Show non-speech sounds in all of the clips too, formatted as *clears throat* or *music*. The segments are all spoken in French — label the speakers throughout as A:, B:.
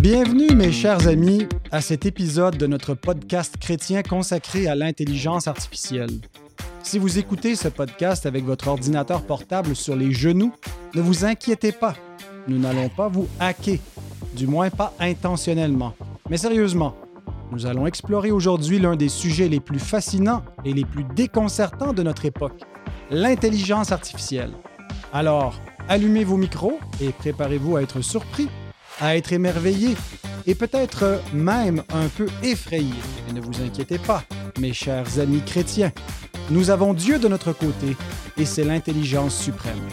A: Bienvenue mes chers amis à cet épisode de notre podcast chrétien consacré à l'intelligence artificielle. Si vous écoutez ce podcast avec votre ordinateur portable sur les genoux, ne vous inquiétez pas, nous n'allons pas vous hacker, du moins pas intentionnellement. Mais sérieusement, nous allons explorer aujourd'hui l'un des sujets les plus fascinants et les plus déconcertants de notre époque, l'intelligence artificielle. Alors, allumez vos micros et préparez-vous à être surpris, à être émerveillé et peut-être même un peu effrayé. Mais ne vous inquiétez pas, mes chers amis chrétiens. Nous avons Dieu de notre côté et c'est l'intelligence suprême.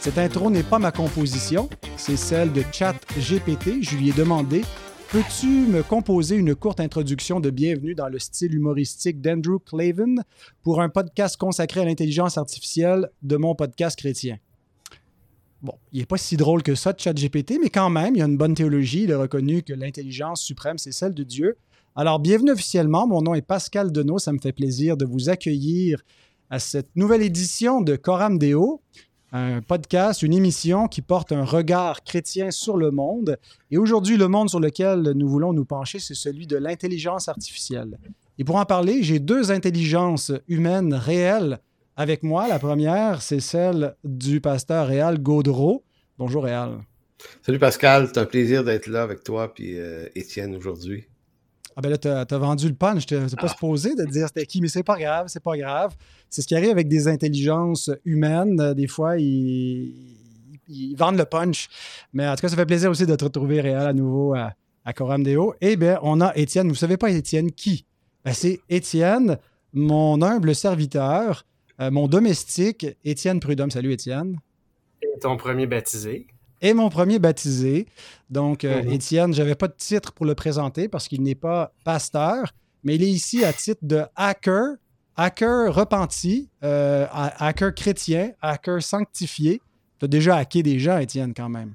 A: Cette intro n'est pas ma composition, c'est celle de ChatGPT. Je lui ai demandé Peux-tu me composer une courte introduction de bienvenue dans le style humoristique d'Andrew Clavin pour un podcast consacré à l'intelligence artificielle de mon podcast chrétien? Bon, il n'est pas si drôle que ça ChatGPT, mais quand même, il y a une bonne théologie. Il a reconnu que l'intelligence suprême, c'est celle de Dieu. Alors, bienvenue officiellement. Mon nom est Pascal Denot. Ça me fait plaisir de vous accueillir à cette nouvelle édition de Coram Deo un podcast, une émission qui porte un regard chrétien sur le monde. Et aujourd'hui, le monde sur lequel nous voulons nous pencher, c'est celui de l'intelligence artificielle. Et pour en parler, j'ai deux intelligences humaines réelles avec moi. La première, c'est celle du pasteur Réal Gaudreau. Bonjour Réal.
B: Salut Pascal, c'est un plaisir d'être là avec toi puis euh, Étienne aujourd'hui.
A: Ah ben là, t'as as vendu le punch, t'es pas ah. supposé de dire c'était qui, mais c'est pas grave, c'est pas grave. C'est ce qui arrive avec des intelligences humaines. Des fois, ils, vendent le punch. Mais en tout cas, ça fait plaisir aussi de te retrouver réel à nouveau à, à Coram Deo. Eh bien, on a Étienne. Vous savez pas Étienne qui? Ben, c'est Étienne, mon humble serviteur, euh, mon domestique, Étienne Prudhomme. Salut Étienne.
C: Et ton premier baptisé
A: et mon premier baptisé. Donc, euh, mhm. Étienne, je n'avais pas de titre pour le présenter parce qu'il n'est pas pasteur, mais il est ici à titre de hacker, hacker repenti, euh, hacker chrétien, hacker sanctifié. Tu as déjà hacké des gens, Étienne, quand même.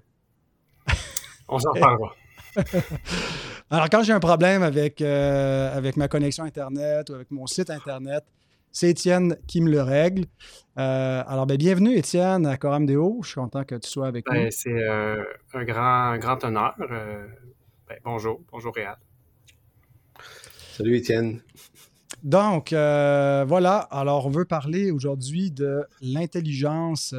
C: On s'en parlera. *laughs*
A: Alors, quand j'ai un problème avec, euh, avec ma connexion Internet ou avec mon site Internet, c'est Étienne qui me le règle. Euh, alors, ben, bienvenue, Étienne, à Coram Deo. Je suis content que tu sois avec
C: ben, C'est euh, un grand, grand honneur. Euh, ben, bonjour, bonjour Réal.
B: Salut Étienne.
A: Donc, voilà. Alors, on veut parler aujourd'hui de l'intelligence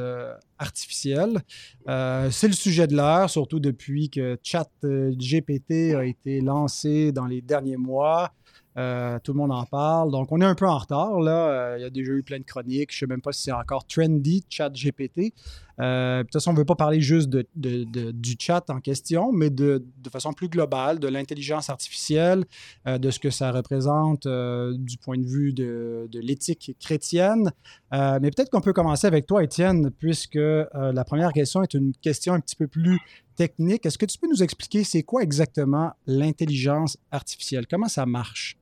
A: artificielle. c'est le sujet de l'heure, surtout depuis que ChatGPT a été lancé dans les derniers mois. Euh, tout le monde en parle. Donc, on est un peu en retard. Là. Euh, il y a déjà eu plein de chroniques. Je ne sais même pas si c'est encore trendy, chat GPT. Euh, de toute façon, on ne veut pas parler juste de, du chat en question, mais de, façon plus globale, de l'intelligence artificielle, de ce que ça représente du point de vue de, l'éthique chrétienne. mais peut-être qu'on peut commencer avec toi, Étienne, puisque la première question est une question un petit peu plus technique. Est-ce que tu peux nous expliquer c'est quoi exactement l'intelligence artificielle? Comment ça marche?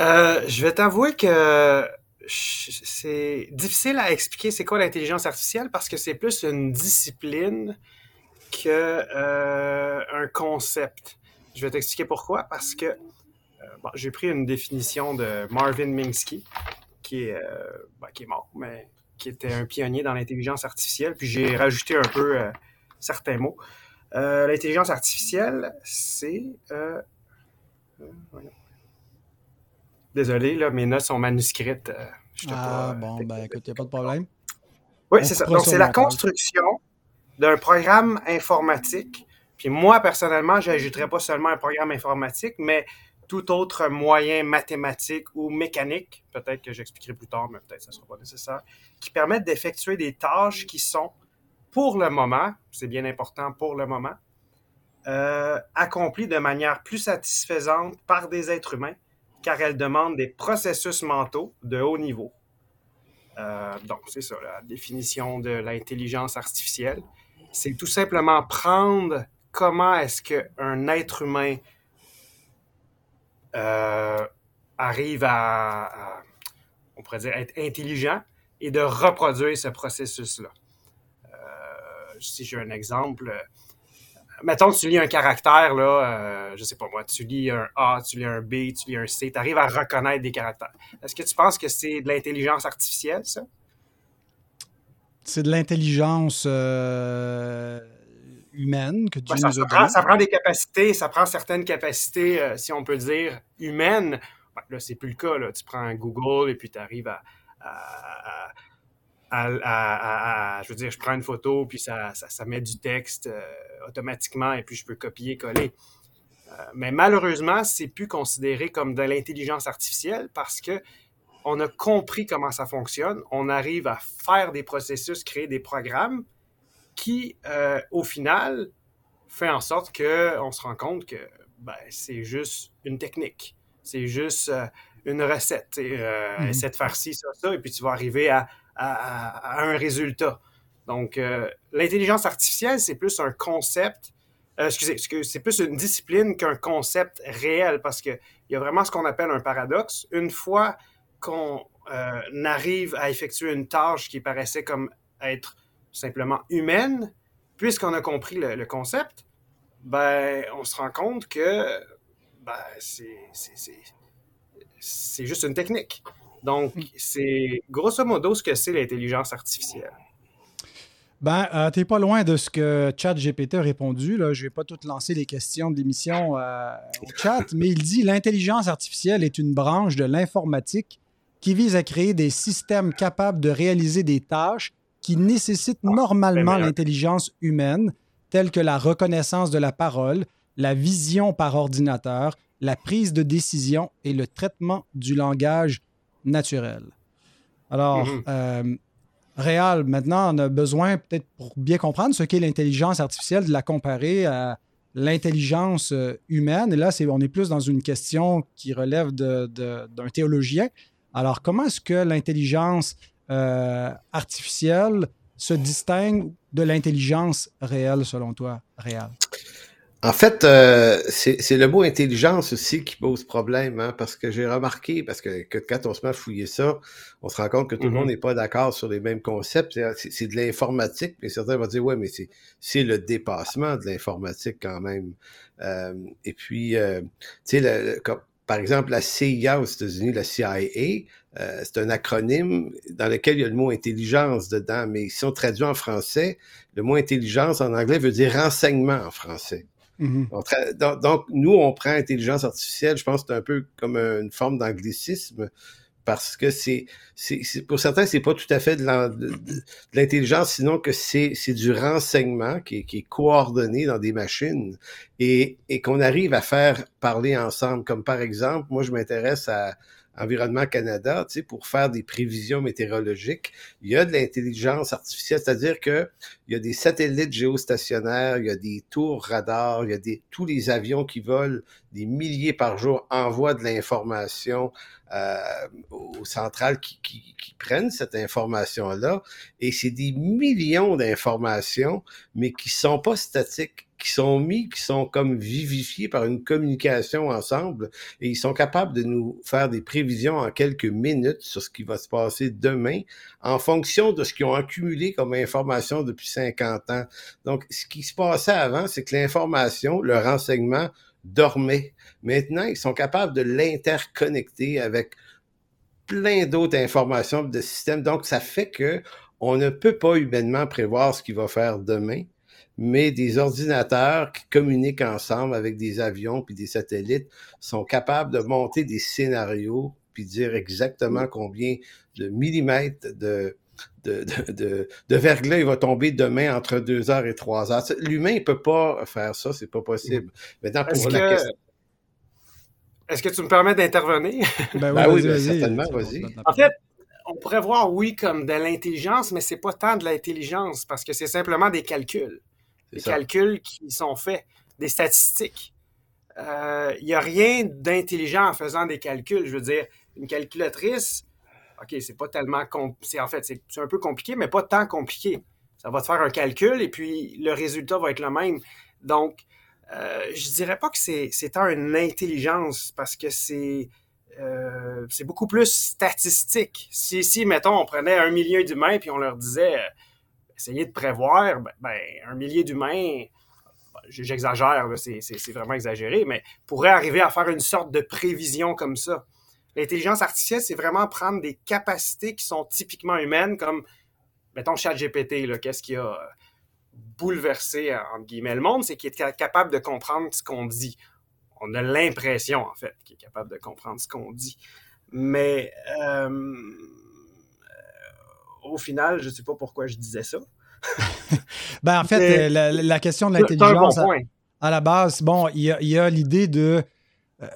C: Euh, je vais t'avouer que c'est difficile à expliquer c'est quoi l'intelligence artificielle parce que c'est plus une discipline que euh, un concept. Je vais t'expliquer pourquoi. Parce que euh, j'ai pris une définition de Marvin Minsky, qui est, ben, qui est mort, mais qui était un pionnier dans l'intelligence artificielle. Puis j'ai rajouté un peu certains mots. l'intelligence artificielle, c'est Désolé, là, mes notes sont manuscrites. Euh,
A: ah, bon, ben écoute, il n'y a pas de problème.
C: Oui, c'est ça. Donc, c'est la construction d'un programme informatique. Puis moi, personnellement, je n'ajouterais pas seulement un programme informatique, mais tout autre moyen mathématique ou mécanique, peut-être que j'expliquerai plus tard, mais peut-être que ce ne sera pas nécessaire, qui permettent d'effectuer des tâches qui sont, pour le moment, c'est bien important pour le moment, euh, accomplies de manière plus satisfaisante par des êtres humains car elle demande des processus mentaux de haut niveau. Euh, donc, c'est ça, la définition de l'intelligence artificielle. C'est tout simplement prendre comment est-ce qu'un être humain euh, arrive à, on pourrait dire, être intelligent et de reproduire ce processus-là. Euh, si j'ai un exemple, mettons, tu lis un caractère, là, euh, je sais pas moi, tu lis un A, tu lis un B, tu lis un C, tu arrives à reconnaître des caractères. Est-ce que tu penses que c'est de l'intelligence artificielle, ça?
A: C'est de l'intelligence euh, humaine que Dieu
C: ça,
A: nous a
C: prend, ça prend des capacités, ça prend certaines capacités, euh, si on peut dire, humaines. Ben, là, c'est plus le cas. Là. Tu prends Google et puis tu arrives à, à, je veux dire, je prends une photo, puis ça, ça, met du texte euh, automatiquement, et puis je peux copier, coller. Euh, mais malheureusement, c'est plus considéré comme de l'intelligence artificielle parce que on a compris comment ça fonctionne. On arrive à faire des processus, créer des programmes qui, euh, au final, fait en sorte qu'on se rend compte que ben, c'est juste une technique. C'est juste une recette. Et, mmh. Essaie de faire ci, ça, ça, et puis tu vas arriver à à, un résultat. Donc, euh, l'intelligence artificielle, c'est plus un concept, euh, excusez, c'est plus une discipline qu'un concept réel parce qu'il y a vraiment ce qu'on appelle un paradoxe. Une fois qu'on euh, arrive à effectuer une tâche qui paraissait comme être simplement humaine, puisqu'on a compris le, concept, ben, on se rend compte que ben, c'est juste une technique. Donc, mm. c'est grosso modo ce que c'est l'intelligence artificielle.
A: Ben, euh, t'es pas loin de ce que ChatGPT a répondu. Là. Je vais pas tout lancer les questions de l'émission euh, au chat, *laughs* mais il dit l'intelligence artificielle est une branche de l'informatique qui vise à créer des systèmes capables de réaliser des tâches qui nécessitent ah, normalement l'intelligence humaine, telles que la reconnaissance de la parole, la vision par ordinateur, la prise de décision et le traitement du langage naturel. Alors, mhm. euh, Réal, maintenant, on a besoin, peut-être pour bien comprendre ce qu'est l'intelligence artificielle, de la comparer à l'intelligence euh, humaine. Et là, c'est, on est plus dans une question qui relève d'un théologien. Alors, comment est-ce que l'intelligence euh, artificielle se distingue de l'intelligence réelle, selon toi, Réal?
B: En fait, euh, c'est le mot intelligence aussi qui pose problème, hein, parce que j'ai remarqué, parce que, quand on se met à fouiller ça, on se rend compte que tout le monde mm-hmm. n'est pas d'accord sur les mêmes concepts. C'est de l'informatique, mais certains vont dire, ouais, mais c'est le dépassement de l'informatique quand même. Euh, et puis, euh, tu sais, par exemple, la CIA aux États-Unis, la CIA, c'est un acronyme dans lequel il y a le mot intelligence dedans, mais si on traduit en français, le mot intelligence en anglais veut dire renseignement en français. Mm-hmm. donc, nous, on prend intelligence artificielle, je pense que c'est un peu comme une forme d'anglicisme, parce que c'est, pour certains, c'est pas tout à fait de, l'intelligence, sinon que c'est, du renseignement qui est, qui est, coordonné dans des machines et, et qu'on arrive à faire parler ensemble. Comme par exemple, moi, je m'intéresse à, Environnement Canada, tu sais, pour faire des prévisions météorologiques, il y a de l'intelligence artificielle, c'est-à-dire que il y a des satellites géostationnaires, il y a des tours radars, il y a des tous les avions qui volent des milliers par jour envoient de l'information euh, aux centrales qui, qui, qui prennent cette information-là, et c'est des millions d'informations, mais qui sont pas statiques qui sont mis, qui sont comme vivifiés par une communication ensemble et ils sont capables de nous faire des prévisions en quelques minutes sur ce qui va se passer demain en fonction de ce qu'ils ont accumulé comme information depuis 50 ans. Donc, ce qui se passait avant, c'est que l'information, le renseignement dormait. Maintenant, ils sont capables de l'interconnecter avec plein d'autres informations de systèmes. Donc, ça fait que on ne peut pas humainement prévoir ce qu'il va faire demain mais des ordinateurs qui communiquent ensemble avec des avions puis des satellites sont capables de monter des scénarios puis dire exactement combien de millimètres de, de, de, de, verglas il va tomber demain entre 2 heures et 3 heures. L'humain ne peut pas faire ça, c'est pas possible.
C: Maintenant, pour la question... Est-ce que tu me permets d'intervenir?
B: Ben *laughs* oui, ben ben certainement, vas-y.
C: En fait, on pourrait voir, oui, comme de l'intelligence, mais c'est pas tant de l'intelligence parce que c'est simplement des calculs des calculs qui sont faits, des statistiques. Il euh, n'y a rien d'intelligent en faisant des calculs. Je veux dire, une calculatrice, OK, c'est pas tellement. C'est, en fait, c'est un peu compliqué, mais pas tant compliqué. Ça va te faire un calcul et puis le résultat va être le même. Donc, euh, je dirais pas que c'est, une intelligence parce que c'est. Euh, c'est beaucoup plus statistique. Si, si, mettons, on prenait un million d'humains puis on leur disait essayer de prévoir, ben, ben un millier d'humains, j'exagère, c'est vraiment exagéré, mais pourrait arriver à faire une sorte de prévision comme ça. L'intelligence artificielle, c'est vraiment prendre des capacités qui sont typiquement humaines, comme, mettons, ChatGPT, qu'est-ce qu'il y a bouleverser, entre guillemets, le monde, c'est qu'il est capable de comprendre ce qu'on dit. On a l'impression, en fait, qu'il est capable de comprendre ce qu'on dit. Mais euh, au final, je ne sais pas pourquoi je disais ça. *laughs*
A: ben, en fait, la, question de l'intelligence, à, la base, bon, il y a l'idée de euh,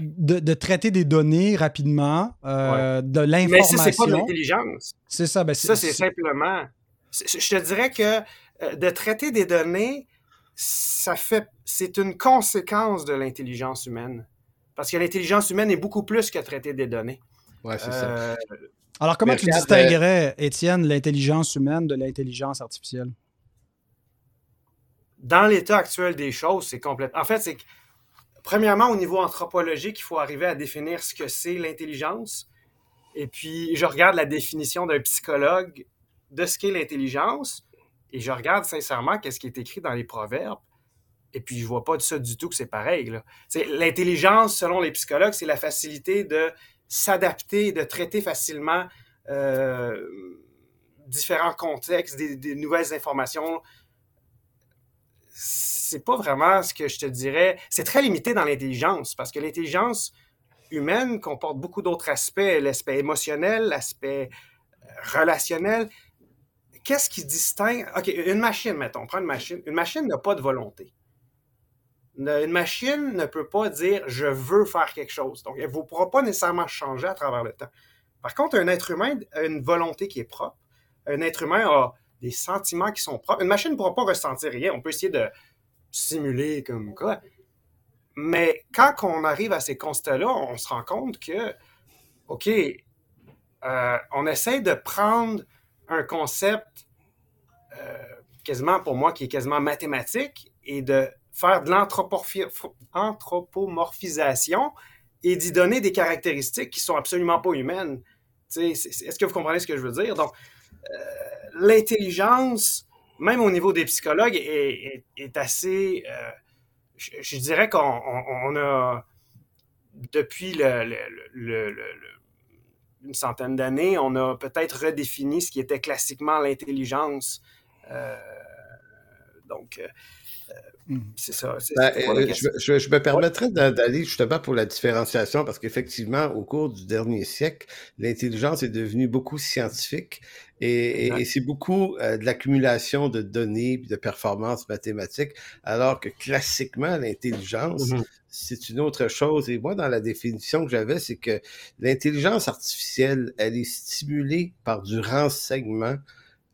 A: de, traiter des données rapidement, euh, de l'information. Mais ça,
C: c'est pas de l'intelligence.
A: C'est ça. Ben,
C: ça, c'est simplement. Je te dirais que euh, de traiter des données, ça fait, c'est une conséquence de l'intelligence humaine. Parce que l'intelligence humaine est beaucoup plus que traiter des données.
B: Ouais, c'est ça.
A: Alors, comment tu distinguerais, Étienne, l'intelligence humaine de l'intelligence artificielle?
C: Dans l'état actuel des choses, c'est complètement. En fait, c'est que premièrement, au niveau anthropologique, il faut arriver à définir ce que c'est l'intelligence. Et puis, je regarde la définition d'un psychologue de ce qu'est l'intelligence et je regarde sincèrement qu'est-ce qui est écrit dans les proverbes. Et puis, je vois pas de ça du tout que c'est pareil. L'intelligence, selon les psychologues, c'est la facilité de s'adapter, de traiter facilement euh, différents contextes, des nouvelles informations, c'est pas vraiment ce que je te dirais. C'est très limité dans l'intelligence parce que l'intelligence humaine comporte beaucoup d'autres aspects, l'aspect émotionnel, l'aspect euh, relationnel. Qu'est-ce qui distingue? OK, une machine, mettons, prends une machine. Une machine n'a pas de volonté. Une machine ne peut pas dire je veux faire quelque chose. Donc, elle ne pourra pas nécessairement changer à travers le temps. Par contre, un être humain a une volonté qui est propre. Un être humain a des sentiments qui sont propres. Une machine ne pourra pas ressentir rien. On peut essayer de simuler comme quoi. Mais quand on arrive à ces constats-là, on se rend compte que, OK, euh, on essaie de prendre un concept euh, quasiment pour moi qui est quasiment mathématique et de faire de l'anthropomorphisation et d'y donner des caractéristiques qui sont absolument pas humaines. Est-ce que vous comprenez ce que je veux dire? Donc, euh, l'intelligence, même au niveau des psychologues, est, assez. Euh, je, dirais qu'on a, depuis une centaine d'années, on a peut-être redéfini ce qui était classiquement l'intelligence. Euh, donc. C'est ça.
B: Ben, euh, je, me permettrais d'aller justement pour la différenciation parce qu'effectivement, au cours du dernier siècle, l'intelligence est devenue beaucoup scientifique et, c'est beaucoup euh, de l'accumulation de données et de performances mathématiques, alors que classiquement, l'intelligence, mm-hmm. c'est une autre chose. Et moi, dans la définition que j'avais, c'est que l'intelligence artificielle, elle est stimulée par du renseignement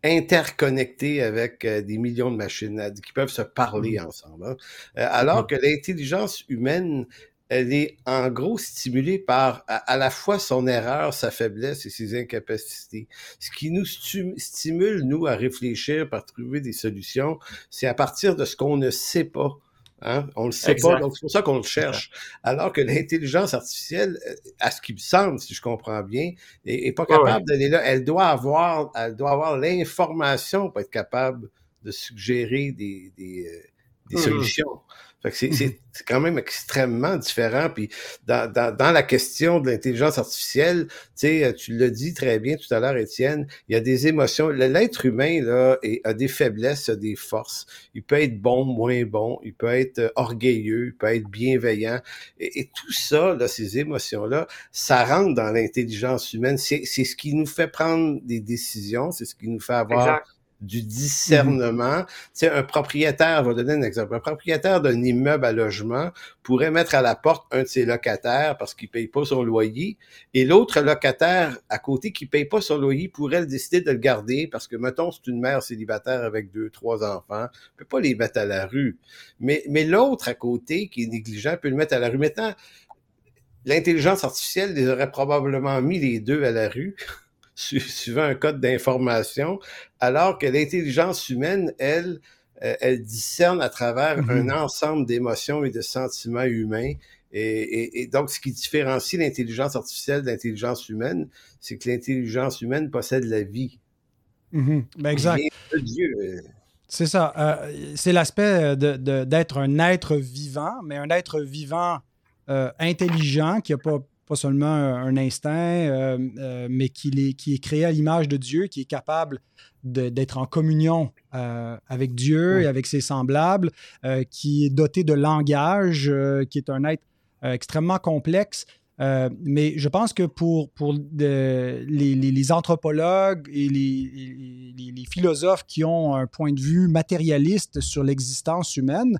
B: interconnectés avec euh, des millions de machines qui peuvent se parler mmh. ensemble. Hein. Euh, alors mmh. que l'intelligence humaine, elle est en gros stimulée par à, la fois son erreur, sa faiblesse et ses incapacités. Ce qui nous stimule, nous, à réfléchir, par trouver des solutions, c'est à partir de ce qu'on ne sait pas. Hein? On le sait pas, donc c'est pour ça qu'on le cherche. *laughs* Alors que l'intelligence artificielle, euh, à ce qui me semble, si je comprends bien, est, pas capable d'aller là. Elle doit avoir, elle doit avoir l'information pour être capable de suggérer des, des, euh, des mmh solutions. Mmh c'est quand même extrêmement différent. Puis dans, dans, la question de l'intelligence artificielle, tu l'as dit très bien tout à l'heure, Étienne, il y a des émotions. L'être humain là, a des faiblesses, a des forces. Il peut être bon, moins bon, il peut être euh, orgueilleux, il peut être bienveillant. Et, tout ça, là, ces émotions-là, ça rentre dans l'intelligence humaine. C'est ce qui nous fait prendre des décisions, c'est ce qui nous fait avoir du discernement. Tu sais, un propriétaire, va donner un exemple, un propriétaire d'un immeuble à logement pourrait mettre à la porte un de ses locataires parce qu'il paye pas son loyer, et l'autre locataire à côté qui paye pas son loyer pourrait décider de le garder parce que, mettons, c'est une mère célibataire avec deux, trois enfants, peut pas les mettre à la rue. Mais, mais l'autre à côté qui est négligent peut le mettre à la rue. Maintenant, l'intelligence artificielle les aurait probablement mis les deux à la rue suivant un code d'information, alors que l'intelligence humaine, elle, euh, elle discerne à travers mm-hmm. un ensemble d'émotions et de sentiments humains. Et, donc, ce qui différencie l'intelligence artificielle de l'intelligence humaine, c'est que l'intelligence humaine possède la vie.
A: Mm-hmm. Ben exact. C'est ça. Euh, c'est l'aspect d'être un être vivant, mais un être vivant euh, intelligent qui n'a pas pas seulement un instinct, euh, euh, mais qui est, qui est créé à l'image de Dieu, qui est capable d'être en communion euh, avec Dieu et avec ses semblables, qui est doté de langage, qui est un être extrêmement complexe. mais je pense que pour, pour les, anthropologues et les, philosophes qui ont un point de vue matérialiste sur l'existence humaine,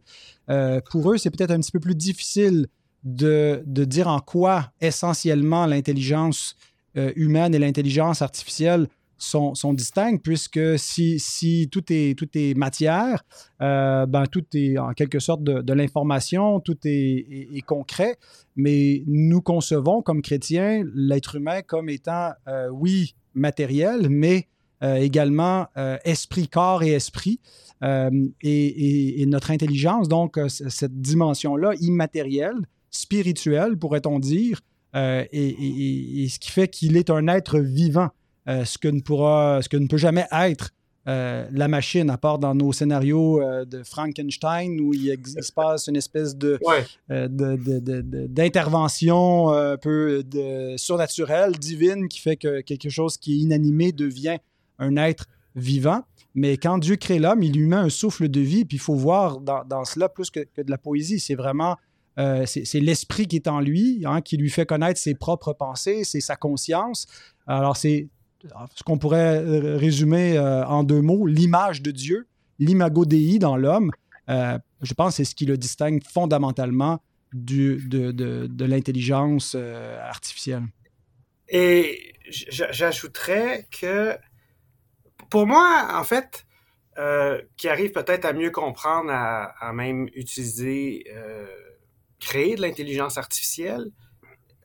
A: pour eux, c'est peut-être un petit peu plus difficile de, de dire en quoi essentiellement l'intelligence humaine et l'intelligence artificielle sont, sont distinctes, puisque si, si tout, est, tout est matière, euh, ben, tout est en quelque sorte de, l'information, tout est, concret, mais nous concevons comme chrétiens l'être humain comme étant, euh, oui, matériel, mais euh, également esprit, corps et esprit. Et, notre intelligence, donc cette dimension-là, immatérielle, spirituelle, pourrait-on dire, et, ce qui fait qu'il est un être vivant. Euh, ce, que ne pourra, ce que ne peut jamais être euh, la machine, à part dans nos scénarios euh, de Frankenstein, où il, se passe une espèce de, d'intervention un peu de, surnaturelle, divine, qui fait que quelque chose qui est inanimé devient un être vivant. Mais quand Dieu crée l'homme, il lui met un souffle de vie, puis il faut voir dans, cela plus que, de la poésie. C'est vraiment c'est, l'esprit qui est en lui, hein, qui lui fait connaître ses propres pensées, c'est sa conscience. Alors, c'est ce qu'on pourrait euh, résumer euh, en deux mots, l'image de Dieu, l'imago Dei dans l'homme, euh, je pense que c'est ce qui le distingue fondamentalement du, de, l'intelligence artificielle.
C: Et j'ajouterais que pour moi, en fait, qui arrive peut-être à mieux comprendre, à, même utiliser, créer de l'intelligence artificielle,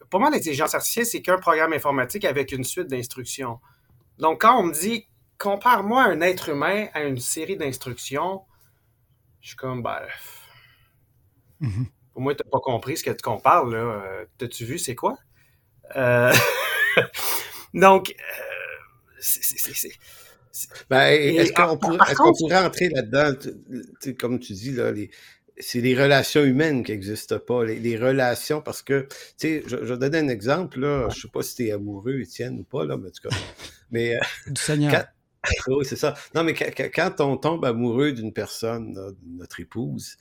C: pour moi, l'intelligence artificielle, c'est qu'un programme informatique avec une suite d'instructions. Donc, quand on me dit compare-moi un être humain à une série d'instructions, je suis comme, ben. Pour moi, tu n'as pas compris ce que tu compares, là. Euh, t'as-tu vu, c'est quoi? Euh, *laughs* donc, euh, c'est.
B: Ben, est-ce qu'on pourrait, entrer là-dedans, comme tu dis, là, les, c'est les relations humaines qui n'existent pas. Les, relations, parce que, tu sais, je, je, vais donner un exemple, là. Je sais pas si tu es amoureux, Étienne, ou pas, là, mais en tout cas. Mais, euh,
A: du Seigneur. *laughs*
B: oui, c'est ça. Non, mais quand on tombe amoureux d'une personne, notre épouse,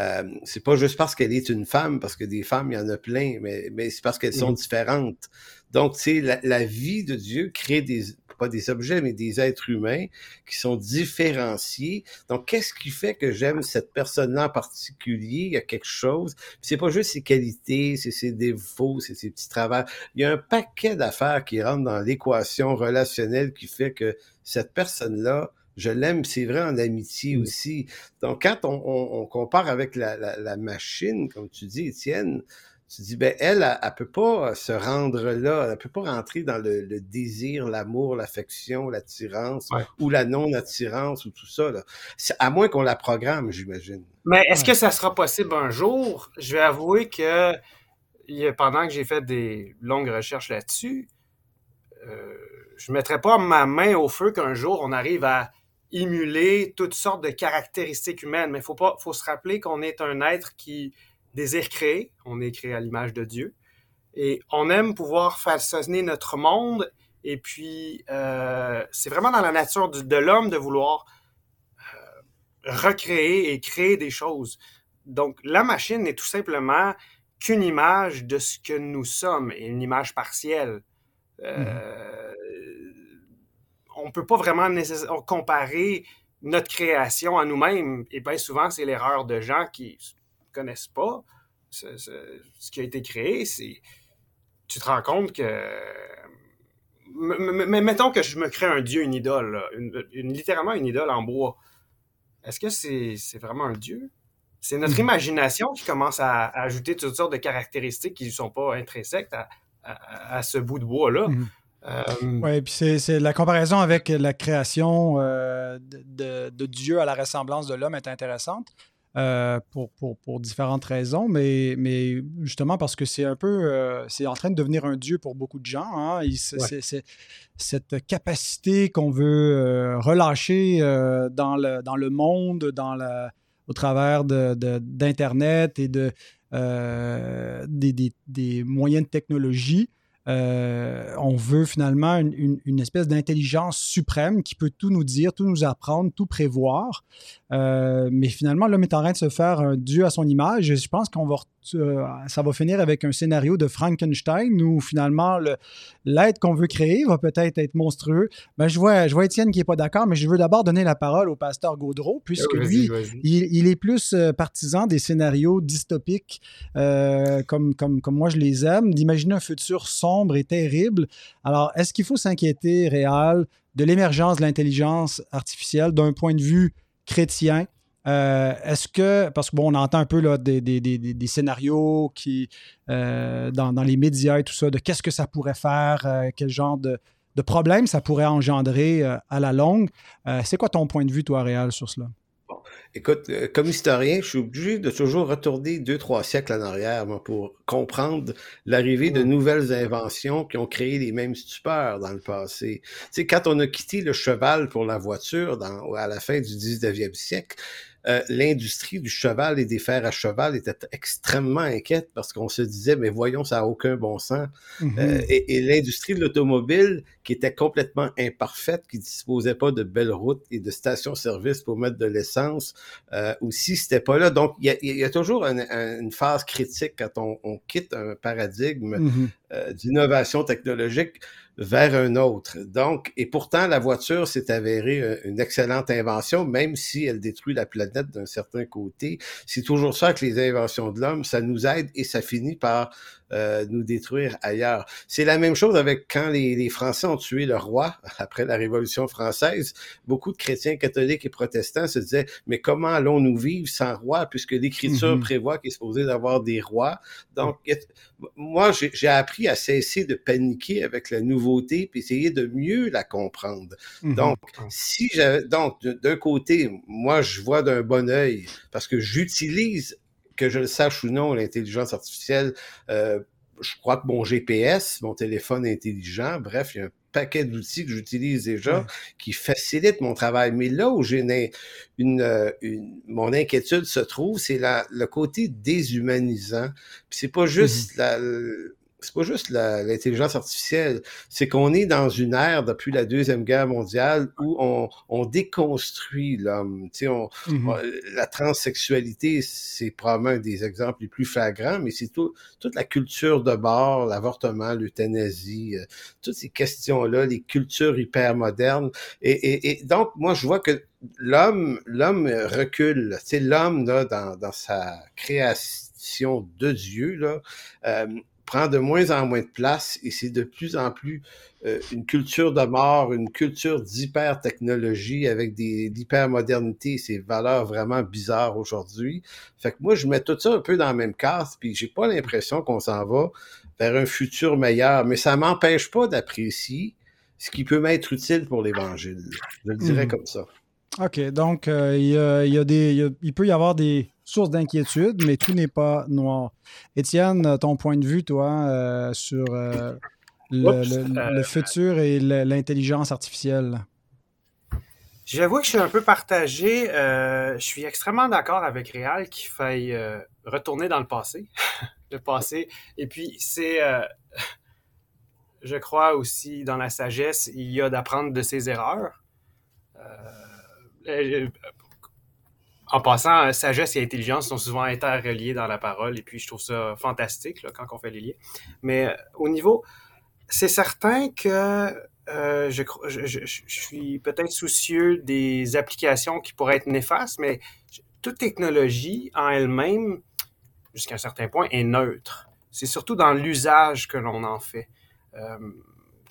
B: euh, c'est pas juste parce qu'elle est une femme, parce que des femmes, il y en a plein, mais, mais c'est parce qu'elles sont mmh. différentes. Donc, tu sais, la, la, vie de Dieu crée des, pas des objets, mais des êtres humains qui sont différenciés. Donc, qu'est-ce qui fait que j'aime cette personne-là en particulier? Il y a quelque chose. C'est pas juste ses qualités, c'est ses défauts, c'est ses petits travaux. Il y a un paquet d'affaires qui rentrent dans l'équation relationnelle qui fait que cette personne-là, je l'aime, c'est vrai en amitié mmh. aussi. Donc, quand on, compare avec la, la, machine, comme tu dis, Étienne, tu dis, ben, elle, elle, ne peut pas se rendre là, elle peut pas rentrer dans le, désir, l'amour, l'affection, l'attirance ou la non-attirance ou tout ça. Là. À moins qu'on la programme, j'imagine.
C: Mais est-ce que ça sera possible un jour? Je vais avouer que pendant que j'ai fait des longues recherches là-dessus, euh, je ne mettrais pas ma main au feu qu'un jour on arrive à émuler toutes sortes de caractéristiques humaines. Mais il faut, pas, faut se rappeler qu'on est un être qui désir créer. On est créé à l'image de Dieu. Et on aime pouvoir façonner notre monde. Et puis, euh, c'est vraiment dans la nature de l'homme de vouloir euh, recréer et créer des choses. Donc, la machine n'est tout simplement qu'une image de ce que nous sommes, et une image partielle. Euh, On ne peut pas vraiment comparer notre création à nous-mêmes. Et bien souvent, c'est l'erreur de gens qui connaissent pas ce, qui a été créé, c'est tu te rends compte que mais mettons que je me crée un dieu, une idole, une, littéralement une idole en bois. Est-ce que c'est vraiment un dieu? C'est notre hmm. imagination qui commence à, ajouter toutes sortes de caractéristiques qui ne sont pas intrinsèques à, ce bout de bois-là. Hmm.
A: Euh, oui, puis c'est la comparaison avec la création euh, de, de, Dieu à la ressemblance de l'homme est intéressante. Euh, pour, pour, pour, différentes raisons, mais, mais justement parce que c'est un peu, euh, c'est en train de devenir un dieu pour beaucoup de gens. Hein? C'est cette capacité qu'on veut euh, relâcher dans, le, dans le monde, dans la, au travers d'Internet de, et de, des, des, des, moyens de technologie. Euh, on veut finalement une, espèce d'intelligence suprême qui peut tout nous dire, tout nous apprendre, tout prévoir. Euh, mais finalement, l'homme est en train de se faire un dieu à son image. Et je pense qu'on va, ça va finir avec un scénario de Frankenstein où finalement l'être qu'on veut créer va peut-être être monstrueux. Ben, je, vois, je vois Étienne qui n'est pas d'accord, mais je veux d'abord donner la parole au pasteur Gaudreau, puisque lui, il, est plus partisan des scénarios dystopiques comme, comme, comme moi je les aime, d'imaginer un futur sombre et terrible. Alors, est-ce qu'il faut s'inquiéter, Réal, de l'émergence de l'intelligence artificielle d'un point de vue chrétien? Euh, est-ce que, parce que bon, on entend un peu là, des, des, scénarios qui, euh, dans, les médias et tout ça, de qu'est-ce que ça pourrait faire, euh, quel genre de, de problème ça pourrait engendrer à la longue. c'est quoi ton point de vue, toi, Réal, sur cela?
B: Écoute, comme historien, je suis obligé de toujours retourner deux, trois siècles en arrière pour comprendre l'arrivée de nouvelles inventions qui ont créé les mêmes stupeurs dans le passé. Tu sais, quand on a quitté le cheval pour la voiture dans, à la fin du 19e siècle, euh, l'industrie du cheval et des fers à cheval était extrêmement inquiète parce qu'on se disait, mais voyons, ça n'a aucun bon sens. Mm-hmm. Euh, et, l'industrie de l'automobile, qui était complètement imparfaite, qui disposait pas de belles routes et de stations-service pour mettre de l'essence, euh, aussi, c'était pas là. Donc, il y a, toujours une, phase critique quand on, quitte un paradigme mm-hmm. euh, d'innovation technologique vers un autre. Donc, et pourtant, la voiture s'est avérée euh, une excellente invention, même si elle détruit la planète d'un certain côté. C'est toujours ça que les inventions de l'homme, ça nous aide et ça finit par euh, nous détruire ailleurs. C'est la même chose avec quand les, les, Français ont tué le roi *laughs* après la Révolution française. Beaucoup de chrétiens catholiques et protestants se disaient, mais comment allons-nous vivre sans roi puisque l'Écriture mm-hmm. prévoit qu'il est supposé d'avoir des rois? Donc, moi, j'ai appris à cesser de paniquer avec la nouveauté puis essayer de mieux la comprendre. Mm-hmm. Donc, si donc, d'un côté, moi, je vois d'un bon œil parce que j'utilise que je le sache ou non, l'intelligence artificielle, euh, je crois que mon GPS, mon téléphone intelligent, bref, il y a un paquet d'outils que j'utilise déjà qui facilitent mon travail. Mais là où j'ai une, euh, une, mon inquiétude se trouve, c'est le côté déshumanisant. Puis c'est pas juste mm-hmm. la, c'est pas juste l'intelligence artificielle, c'est qu'on est dans une ère depuis la Deuxième Guerre mondiale où on, on déconstruit l'homme. Tu sais, mm-hmm. la transsexualité, c'est probablement un des exemples les plus flagrants, mais c'est tout, toute la culture de bord, l'avortement, l'euthanasie, euh, toutes ces questions-là, les cultures hyper modernes. Et, et, et, donc, moi, je vois que l'homme, l'homme recule. Tu sais, l'homme, là, dans, dans sa création de Dieu, là, euh, prend de moins en moins de place et c'est de plus en plus euh, une culture de mort, une culture d'hyper-technologie avec des d'hyper-modernité, ces valeurs vraiment bizarres aujourd'hui. Fait que moi, je mets tout ça un peu dans la même case, puis j'ai pas l'impression qu'on s'en va vers un futur meilleur, mais ça m'empêche pas d'apprécier ce qui peut m'être utile pour l'Évangile. Je le dirais mmh. comme ça.
A: OK, donc euh, il, y a, des, il peut y avoir des source d'inquiétude, mais tout n'est pas noir. Étienne, ton point de vue, toi, euh, sur euh, le, euh, futur et l'intelligence artificielle?
C: J'avoue que je suis un peu partagé. je suis extrêmement d'accord avec Réal qu'il faille retourner dans le passé. *laughs* le passé. Et puis, c'est. je crois aussi dans la sagesse, il y a d'apprendre de ses erreurs en passant, euh, sagesse et intelligence sont souvent interreliés dans la parole, et puis je trouve ça fantastique quand on fait les liens. Mais euh, au niveau, c'est certain que euh, je, je, suis peut-être soucieux des applications qui pourraient être néfastes, mais toute technologie en elle-même, jusqu'à un certain point, est neutre. C'est surtout dans l'usage que l'on en fait.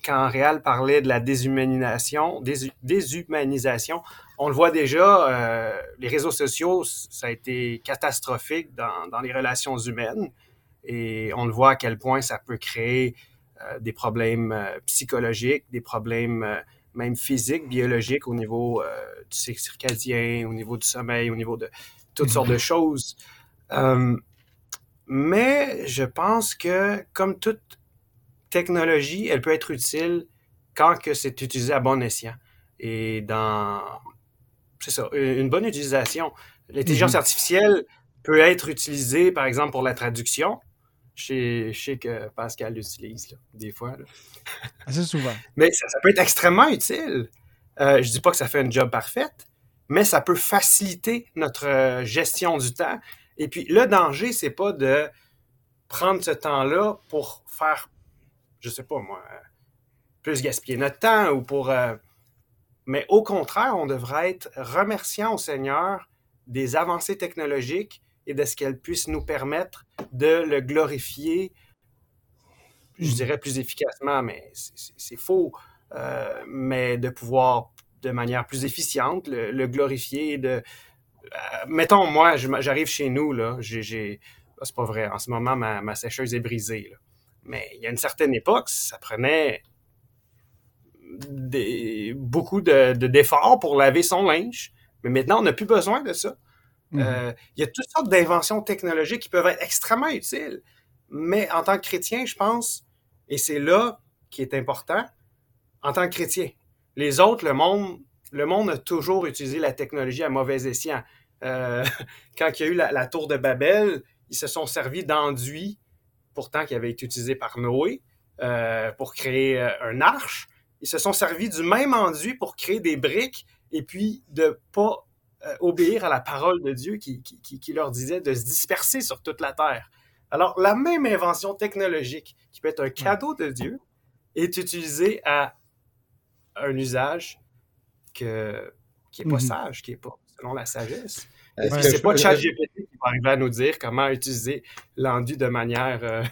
C: Quand Réal parlait de la déshumanisation, déshumanisation, on le voit déjà, euh, les réseaux sociaux, ça a été catastrophique dans, les relations humaines. Et on le voit à quel point ça peut créer euh, des problèmes euh, psychologiques, des problèmes même physiques, biologiques au niveau du cycle circadien, au niveau du sommeil, au niveau de toutes sortes de choses. mais je pense que, comme toute technologie, elle peut être utile quand que c'est utilisé à bon escient. Et dans, c'est ça, une bonne utilisation. L'intelligence mhm. artificielle peut être utilisée, par exemple, pour la traduction. Je sais, que Pascal l'utilise, des fois. *laughs*
A: Assez souvent.
C: Mais ça, peut être extrêmement utile. Euh, je dis pas que ça fait une job parfaite, mais ça peut faciliter notre euh, gestion du temps. Et puis, le danger, c'est pas de prendre ce temps-là pour faire, je sais pas moi, plus gaspiller notre temps ou pour... Euh, mais au contraire, on devrait être remerciant au Seigneur des avancées technologiques et de ce qu'elles puissent nous permettre de le glorifier, je hmm. dirais plus efficacement, mais c'est faux, euh, mais de pouvoir de manière plus efficiente le, glorifier. De, euh, mettons, moi, j'arrive chez nous, là, j'ai, c'est pas vrai, en ce moment, ma, sécheuse est brisée, mais il y a une certaine époque, ça prenait des, beaucoup de, d'efforts pour laver son linge. Mais maintenant, on n'a plus besoin de ça. Mhm. Euh, il y a toutes sortes d'inventions technologiques qui peuvent être extrêmement utiles. Mais en tant que chrétien, je pense, et c'est là qui est important, en tant que chrétien, les autres, le monde, le monde a toujours utilisé la technologie à mauvais escient. Euh, *laughs* quand il y a eu la, tour de Babel, ils se sont servis d'enduits, pourtant qui avait été utilisé par Noé, euh, pour créer un arche ils se sont servis du même enduit pour créer des briques et puis de pas euh, obéir à la parole de Dieu qui, leur disait de se disperser sur toute la terre. Alors, la même invention technologique qui peut être un cadeau de Dieu est utilisée à un usage que, qui n'est pas mhm. sage, qui n'est pas selon la sagesse. C'est pas ChatGPT arriver à nous dire comment utiliser l'enduit de manière euh,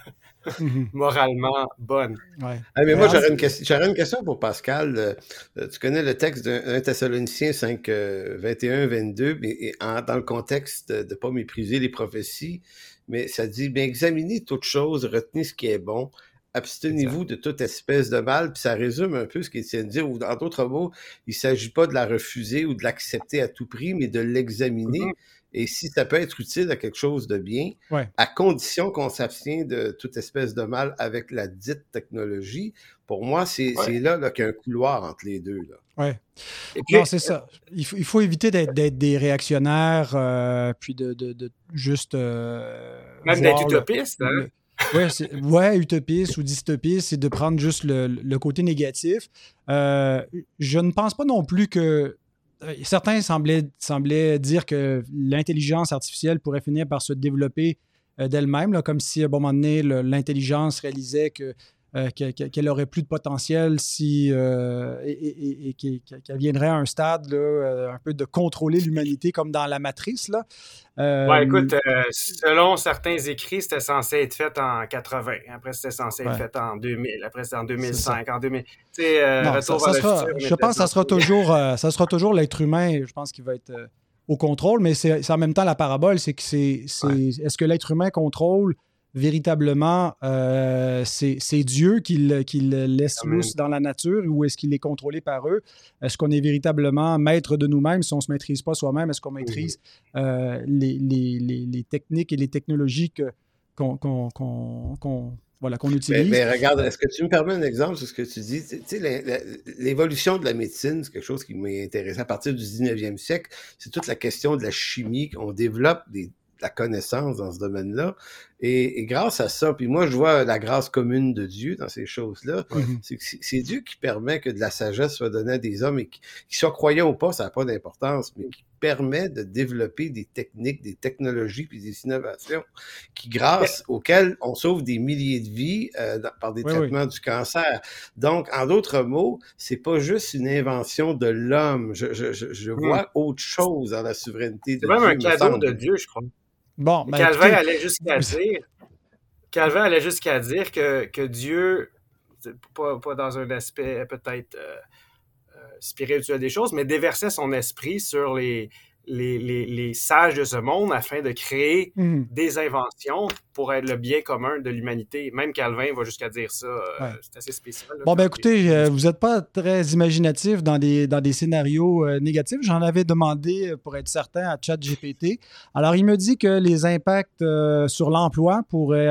C: Mhm. *laughs* moralement bonne.
B: Ah, mais moi, j'aurais une, une, question pour Pascal. Euh, tu connais le texte d'un Thessaloniciens 5, 21, 22, mais dans le contexte de ne pas mépriser les prophéties, mais ça dit, bien, examinez toutes choses, retenez ce qui est bon, abstenez-vous de toute espèce de mal, puis ça résume un peu ce qu'il de dire, ou en d'autres mots, il ne s'agit pas de la refuser ou de l'accepter à tout prix, mais de l'examiner. Mm-hmm et si ça peut être utile à quelque chose de bien, à condition qu'on s'abstient de toute espèce de mal avec la dite technologie, pour moi, c'est là, là qu'il y a un couloir entre les deux.
A: Oui. Non, c'est ça. Il faut, il faut éviter d'être des réactionnaires, euh, puis de, de, juste. Euh,
C: Même d'être utopiste, hein?
A: ouais, utopiste ou dystopiste, c'est de prendre juste le, côté négatif. Euh, je ne pense pas non plus que certains semblaient, dire que l'intelligence artificielle pourrait finir par se développer euh, d'elle-même, comme si à un moment donné, l'intelligence réalisait que euh, qu'elle aurait plus de potentiel si euh, et, qu'elle viendrait à un stade là, euh, un peu de contrôler l'humanité comme dans la matrice là.
C: Ouais, écoute, selon certains écrits, c'était censé être fait en 80. Après, c'était censé être fait en 2000. Après, c'était en 2005, en 2000. je
A: pense que ça sera toujours, ça sera toujours l'être humain. Je pense qu'il va être au contrôle, mais c'est en même temps la parabole, c'est que c'est est-ce que l'être humain contrôle véritablement euh, c'est Dieu qui le, laisse lousse dans la nature ou est-ce qu'il est contrôlé par eux? Est-ce qu'on est véritablement maître de nous-mêmes? Si on ne se maîtrise pas soi-même? Est-ce qu'on maîtrise euh, les, techniques et les technologies qu'on voilà, qu'on utilise?
B: Mais, regarde, est-ce que tu me permets un exemple sur ce que tu dis? Tu sais, l'évolution de la médecine, c'est quelque chose qui m'est intéressé à partir du 19e siècle. C'est toute la question de la chimie. On développe des, la connaissance dans ce domaine-là. Et, grâce à ça, puis moi, je vois la grâce commune de Dieu dans ces choses-là. C'est Dieu qui permet que de la sagesse soit donnée à des hommes et qui, soient croyants ou pas, ça n'a pas d'importance, mais qui permet de développer des techniques, des technologies puis des innovations qui, grâce auxquelles on sauve des milliers de vies euh, par des traitements du cancer. Donc, en d'autres mots, c'est pas juste une invention de l'homme. Je, je, je, hmm. vois autre chose dans la souveraineté de
C: Dieu. C'est même un cadeau de Dieu, je crois.
A: Bon,
C: ben, Calvin allait jusqu'à dire, Calvin allait jusqu'à dire que, que Dieu, pas, pas, dans un aspect peut-être euh, euh, spirituel des choses, mais déversait son esprit sur les, les, sages de ce monde afin de créer hmm. des inventions pour être le bien commun de l'humanité. Même Calvin va jusqu'à dire ça. Euh, c'est assez spécial.
A: bon, ben écoutez, euh, vous n'êtes pas très imaginatif dans des, dans des scénarios euh, négatifs. J'en avais demandé pour être certain à ChatGPT. Alors, il me dit que les impacts sur l'emploi pourraient,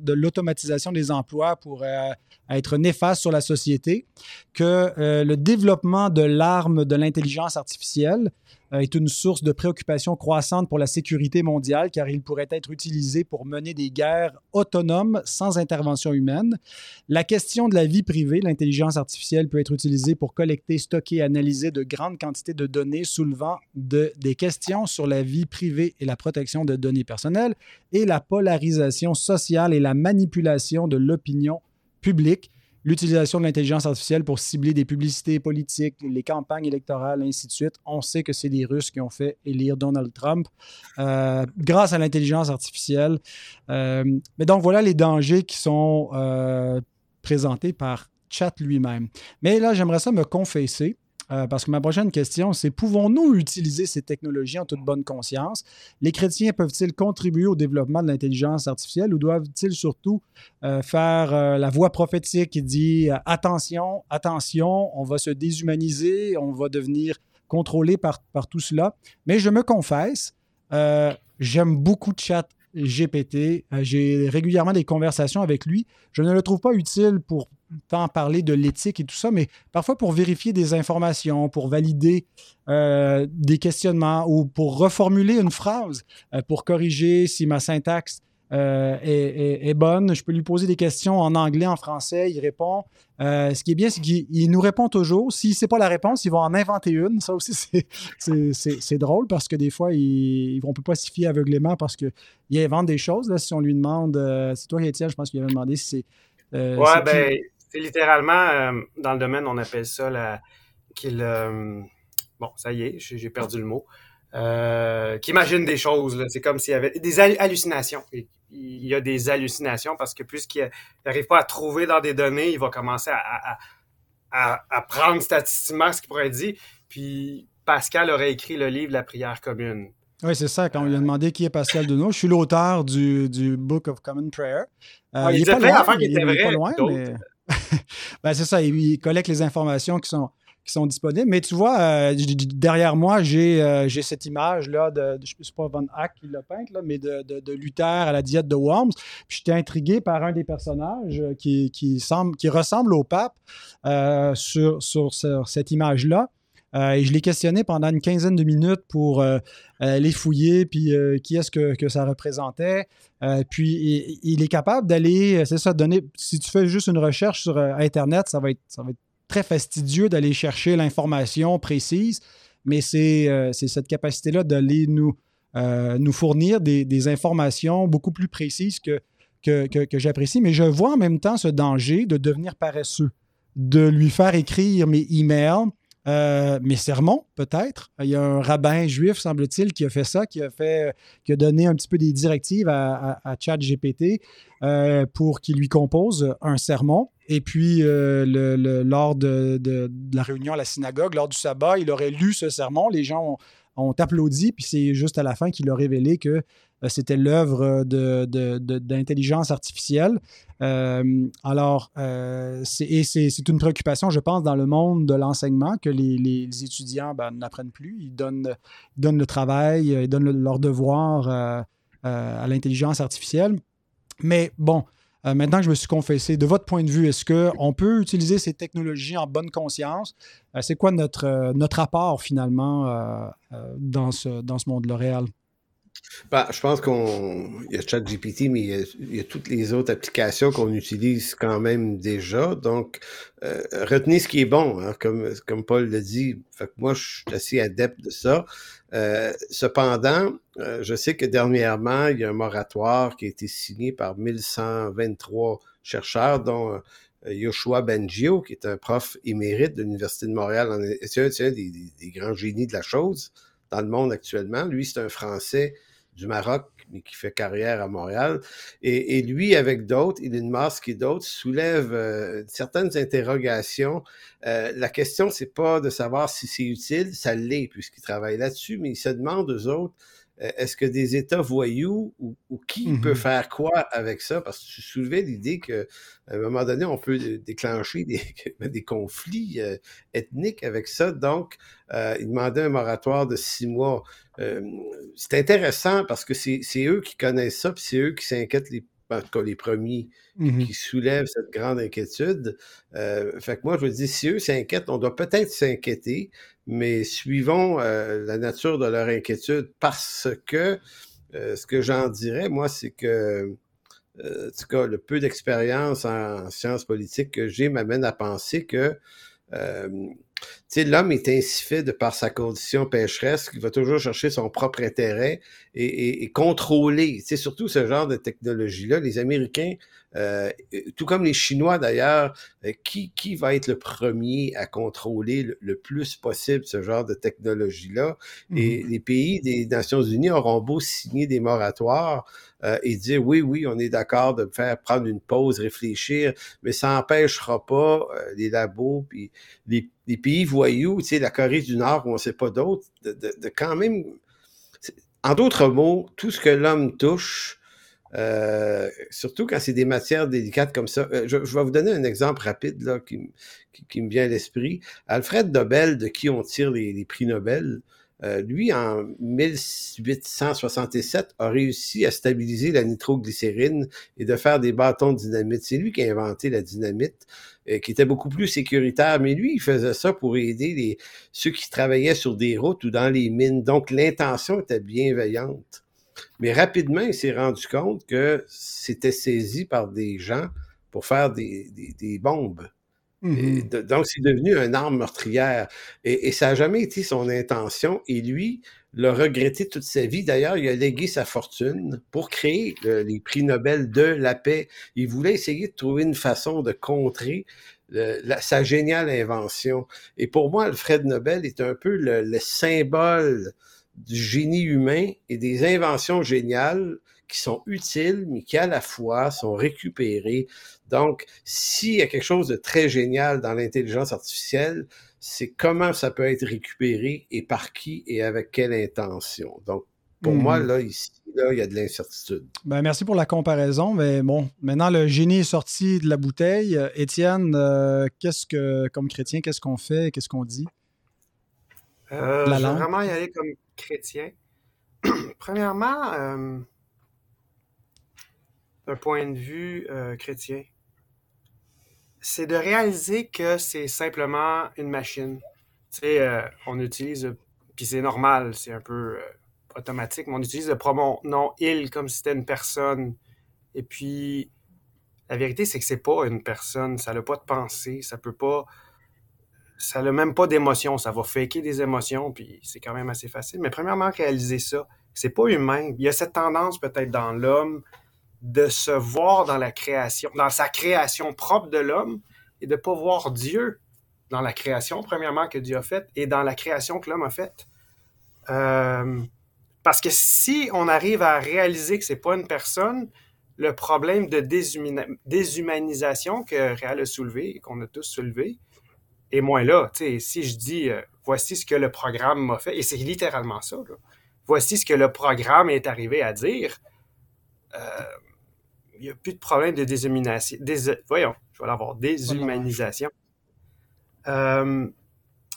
A: de l'automatisation des emplois pourraient être néfastes sur la société, que le développement de l'arme de l'intelligence artificielle est une source de préoccupation croissante pour la sécurité mondiale car il pourrait être utilisé pour mener des guerres autonomes sans intervention humaine. La question de la vie privée, l'intelligence artificielle peut être utilisée pour collecter, stocker, analyser de grandes quantités de données soulevant de, des questions sur la vie privée et la protection de données personnelles et la polarisation sociale et la manipulation de l'opinion publique l'utilisation de l'intelligence artificielle pour cibler des publicités politiques, les campagnes électorales, ainsi de suite. On sait que c'est des Russes qui ont fait élire Donald Trump euh, grâce à l'intelligence artificielle. Euh, mais donc voilà les dangers qui sont euh, présentés par Chat lui-même. Mais là, j'aimerais ça me confesser. Euh, parce que ma prochaine question, c'est pouvons-nous utiliser ces technologies en toute bonne conscience? Les chrétiens peuvent-ils contribuer au développement de l'intelligence artificielle ou doivent-ils surtout euh, faire euh, la voix prophétique qui dit attention, attention, on va se déshumaniser, on va devenir contrôlé par, par tout cela? Mais je me confesse, j'aime beaucoup chat GPT. J'ai régulièrement des conversations avec lui. Je ne le trouve pas utile pour tant parler de l'éthique et tout ça, mais parfois pour vérifier des informations, pour valider euh, des questionnements ou pour reformuler une phrase, euh, pour corriger si ma syntaxe euh, est, bonne. Je peux lui poser des questions en anglais, en français, il répond. ce qui est bien, c'est qu'il nous répond toujours. Si ce n'est pas la réponse, ils vont en inventer une. Ça aussi, *laughs* c'est drôle parce que des fois, ils ne peut pas s'y fier aveuglément parce qu'il invente des choses. Là, si on lui demande, c'est toi, Étienne, je pense qu'il avait demandé si c'est.
C: ouais, ben, c'est littéralement, euh, dans le domaine, on appelle ça la, qu'il. Euh, bon, ça y est, j'ai perdu le mot. Euh, qui imagine des choses. C'est comme s'il y avait des hallucinations. Il y a des hallucinations parce que puisqu'il n'arrive pas à trouver dans des données, il va commencer à, à, prendre statistiquement ce qu'il pourrait dire. Puis Pascal aurait écrit le livre La prière commune.
A: Oui, c'est ça. Quand on lui a demandé qui est Pascal Deneau, je suis l'auteur du, du, Book of Common Prayer.
C: il, est pas loin, il, est pas loin, mais... *laughs*
A: ben, c'est ça, il, collecte les informations qui sont, qui sont disponibles. Mais tu vois, euh, derrière moi, euh, j'ai cette image-là de, je ne sais pas Von Hack qui l'a peinte, là, mais de, de, Luther à la diète de Worms. Puis j'étais intrigué par un des personnages qui, qui, semble, qui ressemble au pape euh, sur, sur, cette image-là. Et je l'ai questionné pendant une quinzaine de minutes pour les fouiller, puis qui est-ce que, ça représentait. Euh, puis il, est capable d'aller, c'est ça, donner. Si tu fais juste une recherche sur euh, Internet, ça va être, très fastidieux d'aller chercher l'information précise, mais c'est euh, cette capacité-là d'aller nous, fournir des, informations beaucoup plus précises que, que j'apprécie. Mais je vois en même temps ce danger de devenir paresseux, de lui faire écrire mes emails euh, mes sermons, peut-être. Il y a un rabbin juif, semble-t-il, qui a fait ça, qui a fait, qui a donné un petit peu des directives à, à, ChatGPT euh, pour qu'il lui compose un sermon. Et puis, euh, lors de, la réunion à la synagogue, lors du sabbat, il aurait lu ce sermon. Les gens ont, applaudi, puis c'est juste à la fin qu'il a révélé que c'était l'œuvre d'intelligence artificielle. Euh, alors, euh, c'est une préoccupation, je pense, dans le monde de l'enseignement que les, étudiants ben, n'apprennent plus. Ils donnent, le travail, ils donnent leur devoir à l'intelligence artificielle. Mais bon, maintenant que je me suis confessé, de votre point de vue, est-ce qu'on peut utiliser ces technologies en bonne conscience? C'est quoi notre, notre apport finalement dans ce, dans ce monde-là réel?
B: Ben, je pense qu'on. Il y a ChatGPT, mais il y, a, toutes les autres applications qu'on utilise quand même déjà. Donc, euh, retenez ce qui est bon, hein, comme, comme Paul l'a dit. Fait que moi, je suis assez adepte de ça. Euh, cependant, euh, je sais que dernièrement, il y a un moratoire qui a été signé par 1123 chercheurs, dont Yoshua Bengio, qui est un prof émérite de l'Université de Montréal. C'est un, des, des, grands génies de la chose dans le monde actuellement. Lui, c'est un Français du Maroc, mais qui fait carrière à Montréal. Et, lui, avec d'autres, Elon Musk et d'autres, soulève euh, certaines interrogations. Euh, la question, c'est pas de savoir si c'est utile, ça l'est, puisqu'ils travaillent là-dessus, mais ils se demandent aux autres, est-ce que des États voyous ou, qui peut mm-hmm. faire quoi avec ça? Parce que tu soulevais l'idée qu'à un moment donné, on peut déclencher des, *laughs* des conflits euh, ethniques avec ça. Donc, euh, il demandait un moratoire de six mois. c'est intéressant parce que c'est eux qui connaissent ça, puis c'est eux qui s'inquiètent en tout cas les premiers mmh qui soulèvent cette grande inquiétude. Euh, fait que moi, je me dis, si eux s'inquiètent, on doit peut-être s'inquiéter, mais suivons euh, la nature de leur inquiétude parce que euh, ce que j'en dirais, moi, c'est que en tout cas, le peu d'expérience en sciences politiques que j'ai m'amène à penser que l'homme est ainsi fait de par sa condition pécheresse qu'il va toujours chercher son propre intérêt et, et, contrôler. C'est surtout ce genre de technologie-là. Les Américains, euh, tout comme les Chinois d'ailleurs, euh, qui, qui va être le premier à contrôler le, plus possible ce genre de technologie-là? Et mmh les pays des Nations Unies auront beau signer des moratoires euh, et dire oui, oui, on est d'accord de faire prendre une pause, réfléchir, mais ça n'empêchera pas les labos puis les des pays voyous, tu sais, la Corée du Nord, où on ne sait pas d'autres, de, quand même... En d'autres mots, tout ce que l'homme touche, euh, surtout quand c'est des matières délicates comme ça. Euh, je, vais vous donner un exemple rapide là, qui, qui, me vient à l'esprit. Alfred Nobel, de qui on tire les prix Nobel, euh, lui, en 1867, a réussi à stabiliser la nitroglycérine et de faire des bâtons de dynamite. C'est lui qui a inventé la dynamite, qui était beaucoup plus sécuritaire. Mais lui, il faisait ça pour aider les, ceux qui travaillaient sur des routes ou dans les mines. Donc, l'intention était bienveillante. Mais rapidement, il s'est rendu compte que c'était saisi par des gens pour faire des, des bombes. Mmh donc, c'est devenu une arme meurtrière. Et, ça n'a jamais été son intention. Et lui l'a regretté toute sa vie. D'ailleurs, il a légué sa fortune pour créer les prix Nobel de la paix. Il voulait essayer de trouver une façon de contrer sa géniale invention. Et pour moi, Alfred Nobel est un peu le symbole du génie humain et des inventions géniales qui sont utiles, mais qui à la fois sont récupérées. Donc, s'il y a quelque chose de très génial dans l'intelligence artificielle, c'est comment ça peut être récupéré et par qui et avec quelle intention. Donc, pour moi, hmm. là, ici, là, il y a de l'incertitude.
A: Ben, merci pour la comparaison. Mais bon, maintenant, le génie est sorti de la bouteille. Étienne, euh, qu'est-ce que, comme chrétien, qu'est-ce qu'on fait? Qu'est-ce qu'on dit?
C: Euh, je vais vraiment y aller comme chrétien. *clears throat* Premièrement, euh, d'un point de vue euh, chrétien, c'est de réaliser que c'est simplement une machine. Tu sais, euh, on utilise, puis c'est normal, c'est un peu euh, automatique, mais on utilise le pronom il comme si c'était une personne. Et puis, la vérité, c'est que c'est pas une personne, ça n'a pas de pensée, ça peut pas. Ça n'a même pas d'émotion, ça va faker des émotions, puis c'est quand même assez facile. Mais premièrement, réaliser ça, c'est pas humain. Il y a cette tendance peut-être dans l'homme de se voir dans la création, dans sa création propre de l'homme et de ne pas voir Dieu dans la création, premièrement, que Dieu a faite et dans la création que l'homme a faite. Euh, parce que si on arrive à réaliser que c'est pas une personne, le problème de déshumanisation que Réal a soulevé et qu'on a tous soulevé est moins là. si je dis euh, voici ce que le programme m'a fait, et c'est littéralement ça, voici ce que le programme est arrivé à dire, euh, il n'y a plus de problème de déshumanisation. voyons, je vais l'avoir, déshumanisation. Euh,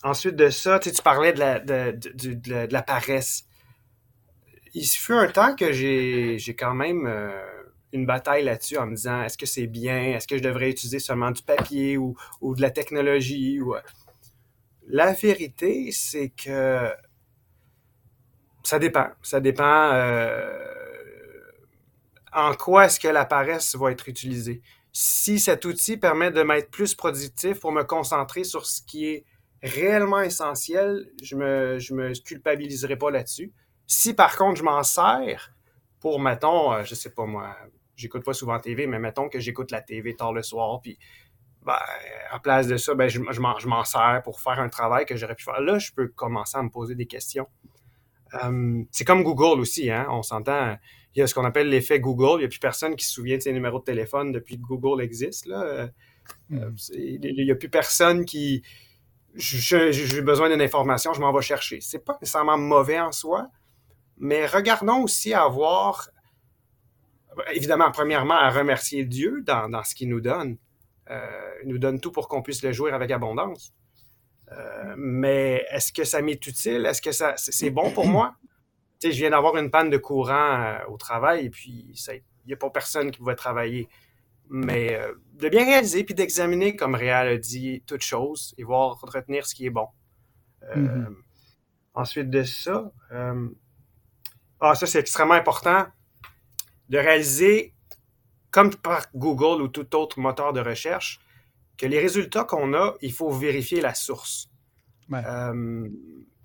C: ensuite de ça, tu, parlais de la, de, la, paresse. Il fut un temps que j'ai quand même euh, une bataille là-dessus en me disant est-ce que c'est bien, est-ce que je devrais utiliser seulement du papier ou, de la technologie ou... La vérité, c'est que ça dépend. Ça dépend. Euh, en quoi est-ce que la paresse va être utilisée. Si cet outil permet de m'être plus productif pour me concentrer sur ce qui est réellement essentiel, je me, je me culpabiliserai pas là-dessus. Si par contre je m'en sers pour, mettons, euh, je sais pas moi, j'écoute pas souvent TV, mais mettons que j'écoute la TV tard le soir, puis ben, à place de ça, ben, je, je m'en sers pour faire un travail que j'aurais pu faire. Là, je peux commencer à me poser des questions. Euh, c'est comme Google aussi, hein? on s'entend il y a ce qu'on appelle l'effet Google. Il n'y a plus personne qui se souvient de ses numéros de téléphone depuis que Google existe. Là. Euh, hmm. il n'y a plus personne qui. J'ai besoin d'une information, je m'en vais chercher. C'est pas nécessairement mauvais en soi, mais regardons aussi à avoir, évidemment, premièrement, à remercier Dieu dans, ce qu'il nous donne. Euh, il nous donne tout pour qu'on puisse le jouer avec abondance. Euh, mais est-ce que ça m'est utile? Est-ce que ça c'est bon pour moi? Je viens d'avoir une panne de courant euh, au travail et puis ça n'y a pas personne qui pouvait travailler. Mais euh, de bien réaliser puis d'examiner, comme Réal a dit, toute chose et voir retenir ce qui est bon. Euh, mm-hmm. Ensuite de ça, ah, ça c'est extrêmement important de réaliser, comme par Google ou tout autre moteur de recherche, que les résultats qu'on a, il faut vérifier la source.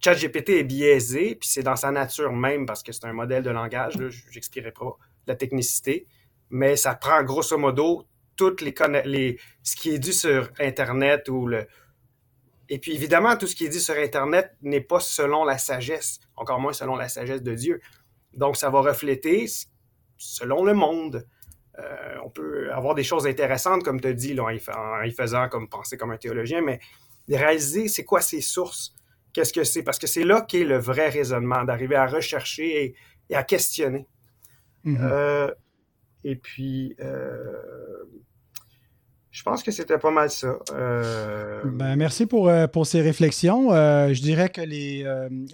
C: ChatGPT est biaisé, puis c'est dans sa nature même parce que c'est un modèle de langage. Je n'expliquerai pas la technicité, mais ça prend grosso modo toutes les, ce qui est dit sur Internet ou le. Et puis évidemment, tout ce qui est dit sur Internet n'est pas selon la sagesse, encore moins selon la sagesse de Dieu. Donc, ça va refléter selon le monde. Euh, on peut avoir des choses intéressantes, comme tu dit, là, en, y faisant comme penser comme un théologien, mais réaliser c'est quoi ses sources qu'est-ce que c'est? Parce que c'est là qu'est le vrai raisonnement, d'arriver à rechercher et, à questionner. Mm-hmm. Euh, et puis, euh, je pense que c'était pas mal ça. Euh,
A: ben, merci pour, pour ces réflexions. je dirais que les,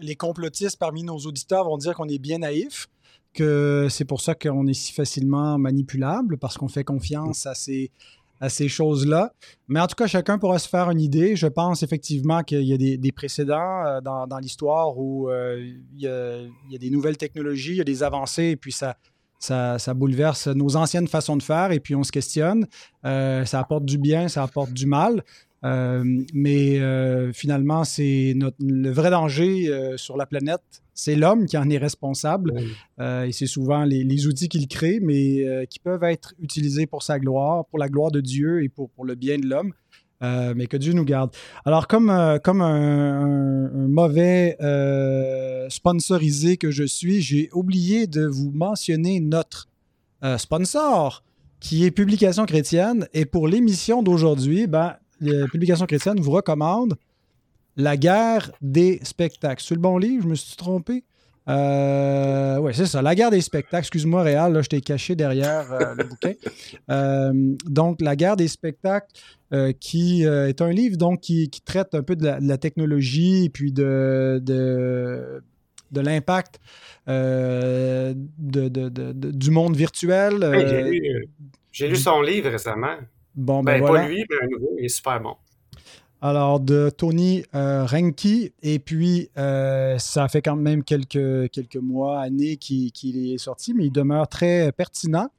A: les complotistes parmi nos auditeurs vont dire qu'on est bien naïfs que c'est pour ça qu'on est si facilement manipulable, parce qu'on fait confiance à ces, à ces choses-là. Mais en tout cas, chacun pourra se faire une idée. Je pense effectivement qu'il y a des, précédents euh, dans, l'histoire où euh, il, y a, des nouvelles technologies, il y a des avancées, et puis ça, ça, bouleverse nos anciennes façons de faire, et puis on se questionne. Euh, ça apporte du bien, ça apporte du mal. Mais finalement, c'est le vrai danger sur la planète, c'est l'homme qui en est responsable. Euh, et c'est souvent les, outils qu'il crée, mais euh, qui peuvent être utilisés pour sa gloire, pour la gloire de Dieu et pour, pour le bien de l'homme. Euh, mais que Dieu nous garde. Alors, comme, comme un, mauvais sponsorisé que je suis, j'ai oublié de vous mentionner notre sponsor, qui est Publication chrétienne. Et pour l'émission d'aujourd'hui, ben, Publication chrétienne vous recommande la guerre des spectacles. C'est le bon livre, je me suis trompé. Euh, oui, c'est ça. La guerre des spectacles. Excuse-moi, Réal, là, je t'ai caché derrière euh, le bouquin. Euh, donc, La guerre des spectacles, qui est un livre donc, qui, traite un peu de la, technologie et puis de, de, l'impact du monde virtuel.
C: j'ai, lu, son livre récemment. Bon, ben, ben Pas lui, mais un nouveau. Il est super bon.
A: Alors, de Tony euh, Renki. Et puis, euh, ça fait quand même quelques, quelques mois, années qu'il est sorti, mais il demeure très pertinent.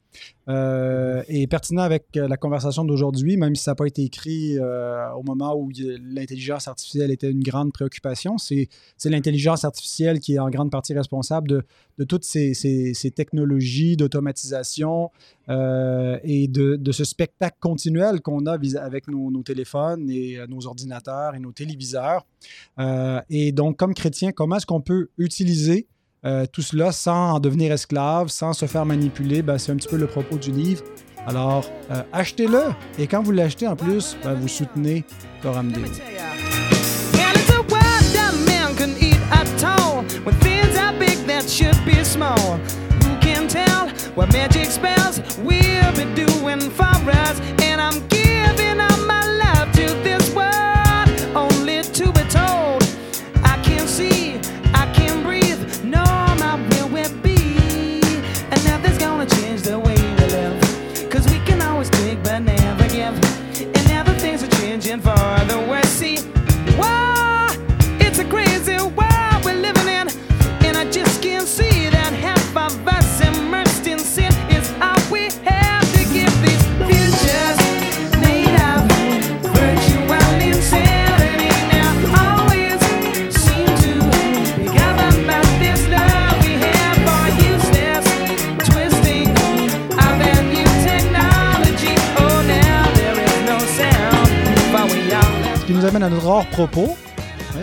A: Euh, et pertinent avec euh, la conversation d'aujourd'hui, même si ça n'a pas été écrit euh, au moment où l'intelligence artificielle était une grande préoccupation. C'est l'intelligence artificielle qui est en grande partie responsable de, toutes ces, technologies d'automatisation et de, de, ce spectacle continuel qu'on a avec nos, nos, téléphones et nos ordinateurs et nos téléviseurs. et donc, comme chrétien, comment est-ce qu'on peut utiliser euh, tout cela sans en devenir esclave, sans se faire manipuler, ben, c'est un petit peu le propos du livre. Alors, euh, achetez-le. Et quand vous l'achetez en plus, ben, vous soutenez Coram. À notre hors propos.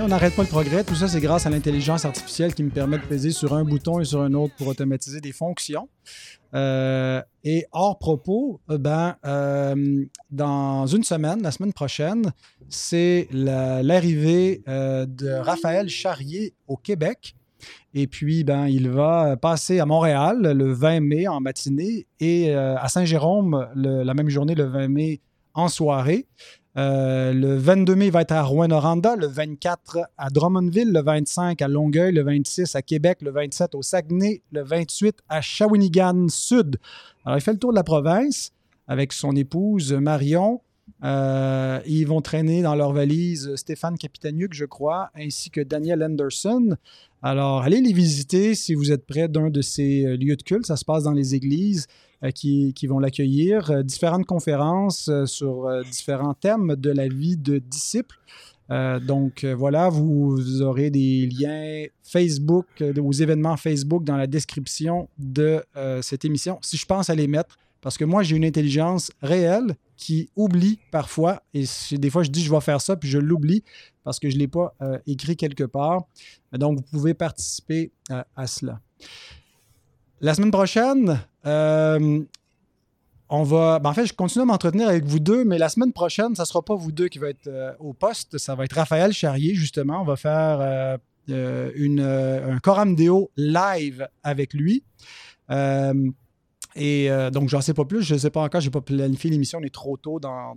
A: On n'arrête pas le progrès. Tout ça, c'est grâce à l'intelligence artificielle qui me permet de peser sur un bouton et sur un autre pour automatiser des fonctions. Euh, et hors propos, euh, ben, euh, dans une semaine, la semaine prochaine, c'est l'arrivée de Raphaël Charrier au Québec. Et puis, ben, il va passer à Montréal le 20 mai en matinée et à Saint-Jérôme la même journée, le 20 mai, en soirée. Le 22 mai, va être à Rouen-Noranda, le 24 à Drummondville, le 25 à Longueuil, le 26 à Québec, le 27 au Saguenay, le 28 à Shawinigan Sud. Alors, il fait le tour de la province avec son épouse Marion. Euh, ils vont traîner dans leur valise Stéphane Capitaniuk, je crois, ainsi que Daniel Anderson. Alors, allez les visiter si vous êtes près d'un de ces euh, lieux de culte. Ça se passe dans les églises euh, qui, vont l'accueillir. différentes conférences sur différents thèmes de la vie de disciples. donc voilà, vous aurez des liens Facebook, aux événements Facebook dans la description de cette émission. Si je pense à les mettre, parce que moi, j'ai une intelligence réelle qui oublie parfois, et des fois je dis je vais faire ça, puis je l'oublie parce que je ne l'ai pas euh, écrit quelque part. Donc, vous pouvez participer euh, à cela. La semaine prochaine, euh, on va. Ben, en fait, je continue à m'entretenir avec vous deux, mais la semaine prochaine, ça ne sera pas vous deux qui va être au poste. Ça va être Raphaël Charrier, justement. On va faire une, un Coram Deo live avec lui. Et euh, donc, j'en sais pas plus. Je ne sais pas encore. Je n'ai pas planifié l'émission. On est trop tôt dans,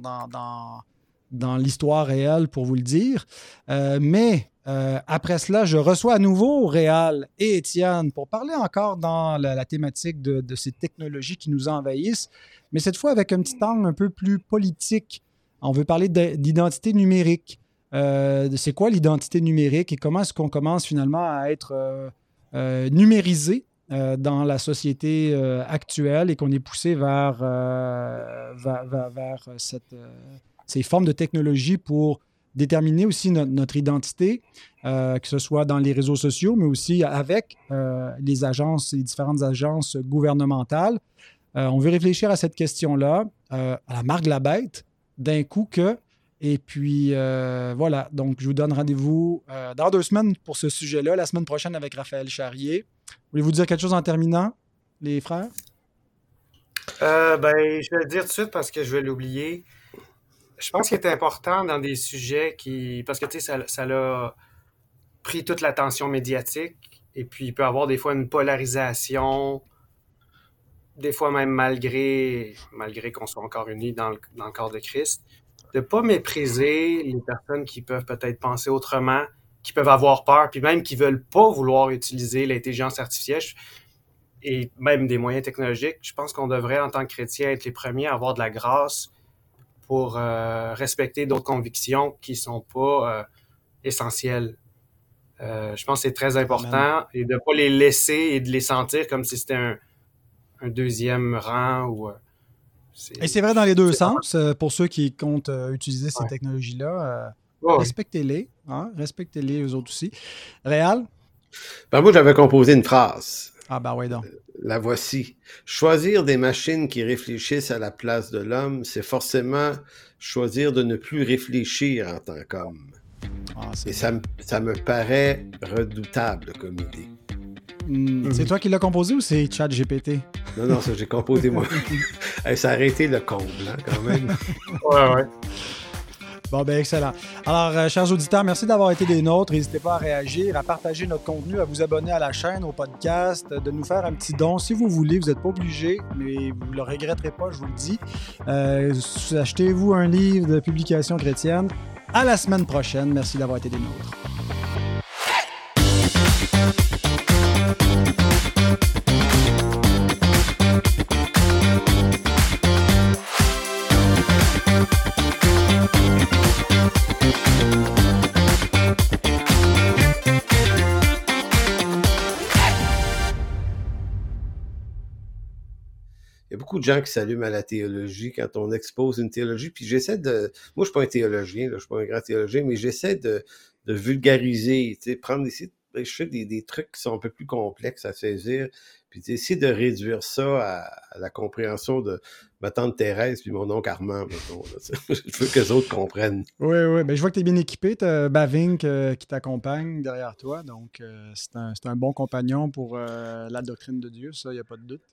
A: l'histoire réelle pour vous le dire. Euh, mais euh, après cela, je reçois à nouveau Réal et Étienne pour parler encore dans la, thématique de, ces technologies qui nous envahissent, mais cette fois avec un petit angle un peu plus politique. On veut parler d'identité numérique. c'est quoi l'identité numérique et comment est-ce qu'on commence finalement à être numérisé euh, dans la société euh, actuelle et qu'on est poussé vers, euh, vers, ces formes de technologie pour déterminer aussi notre, identité, que ce soit dans les réseaux sociaux, mais aussi avec les agences, les différentes agences gouvernementales. on veut réfléchir à cette question-là, à la marque de la bête, d'un coup que et puis, voilà. Donc, je vous donne rendez-vous dans deux semaines pour ce sujet-là. La semaine prochaine avec Raphaël Charrier. Voulez-vous dire quelque chose en terminant, les frères?
C: Euh, ben, je vais le dire tout de suite parce que je vais l'oublier. Je pense qu'il est important dans des sujets qui. Parce que, tu sais, ça, ça a pris toute l'attention médiatique. Et puis, il peut y avoir des fois une polarisation, des fois même malgré, malgré qu'on soit encore unis dans le, dans le corps de Christ, de ne pas mépriser les personnes qui peuvent peut-être penser autrement, qui peuvent avoir peur, puis même qui veulent pas vouloir utiliser l'intelligence artificielle et même des moyens technologiques, je pense qu'on devrait, en tant que chrétien, être les premiers à avoir de la grâce pour euh, respecter d'autres convictions qui sont pas euh, essentielles. Euh, je pense que c'est très important et de pas les laisser et de les sentir comme si c'était un, deuxième rang ou
A: et c'est vrai dans les deux sens. Pour ceux qui comptent utiliser ces technologies-là, Respectez-les. Hein? Respectez-les, eux autres aussi. Réal?
B: Ben moi, j'avais composé une phrase.
A: Ah, ben oui, donc.
B: La voici. Choisir des machines qui réfléchissent à la place de l'homme, c'est forcément choisir de ne plus réfléchir en tant qu'homme. Ah, Et ça, ça me paraît redoutable comme idée.
A: Hmm, c'est toi qui l'as composé ou c'est Chat GPT?
B: Non, non, ça j'ai composé moi. *laughs* ça a arrêté le comble, hein, quand même.
C: ouais, ouais.
A: Bon, ben excellent. Alors, euh, chers auditeurs, merci d'avoir été des nôtres. N'hésitez pas à réagir, à partager notre contenu, à vous abonner à la chaîne, au podcast, de nous faire un petit don si vous voulez. Vous n'êtes pas obligé, mais vous ne le regretterez pas, je vous le dis. Euh, achetez-vous un livre de publication chrétienne. À la semaine prochaine. Merci d'avoir été des nôtres.
B: De gens qui s'allument à la théologie quand on expose une théologie. Puis j'essaie de. Moi, je suis pas un théologien, je je suis pas un grand théologien, mais j'essaie de, de vulgariser, prendre des, je des, des, trucs qui sont un peu plus complexes à saisir, puis essayer de réduire ça à, la compréhension de ma tante Thérèse puis mon oncle Armand. *laughs* je veux que les autres comprennent.
A: Oui, oui. Ben, je vois que tu es bien équipé. Tu as Bavink euh, qui t'accompagne derrière toi. Donc, euh, c'est un, un, bon compagnon pour euh, la doctrine de Dieu, ça, il n'y a pas de doute.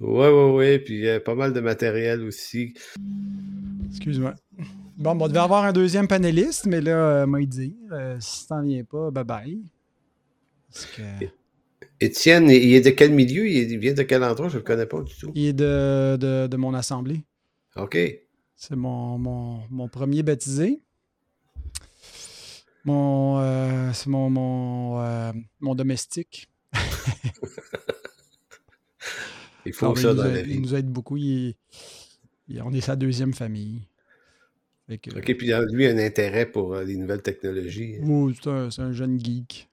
B: Ouais, ouais, ouais. Puis il y a pas mal de matériel aussi.
A: Excuse-moi. Bon, on devait avoir un deuxième panéliste, mais là, euh, m'a dit, euh, si t'en viens pas, bye bye.
B: Étienne, il est de quel milieu? Il vient de quel endroit? Je ne le connais pas du tout.
A: Il est de, de, mon assemblée.
B: OK.
A: C'est mon, mon, premier baptisé. Mon, euh, c'est mon, mon, euh, mon domestique. *laughs*
B: il faut ça dans
A: la vie. Il nous aide beaucoup. on est sa deuxième famille.
B: OK, puis lui, il a un intérêt pour les nouvelles technologies.
A: Oui, c'est un, jeune geek.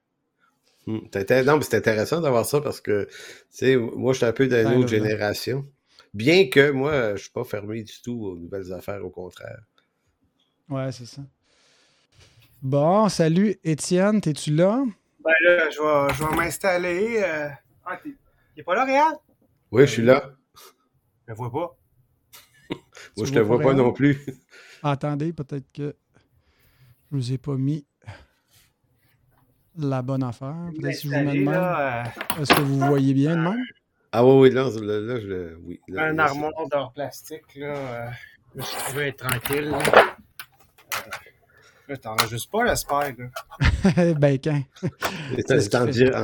B: Hmm, non, mais c'est intéressant d'avoir ça parce que, tu sais, moi, je suis un peu d'une autre génération. Bien que moi, je suis pas fermé du tout aux nouvelles affaires, au contraire.
A: Ouais, c'est ça. Bon, salut Étienne, es-tu là?
C: Ben là, je vais, je vais m'installer. Euh... Ah, t'es pas là, Réal?
B: Oui, je suis là.
C: Je te vois pas. *laughs*
B: moi, je te vois pas non plus. *laughs*
A: Attendez, peut-être que je vous ai pas mis la bonne affaire. Peut-être si je vous mets euh, Est-ce que vous voyez bien de même?
B: Ah oui, oui, là, là, je, oui.
C: un armoire d'or plastique, là. Euh, je suis trouvé être tranquille. Là, euh, t'enregistres pas, j'espère, là. *laughs*
A: ben, quand?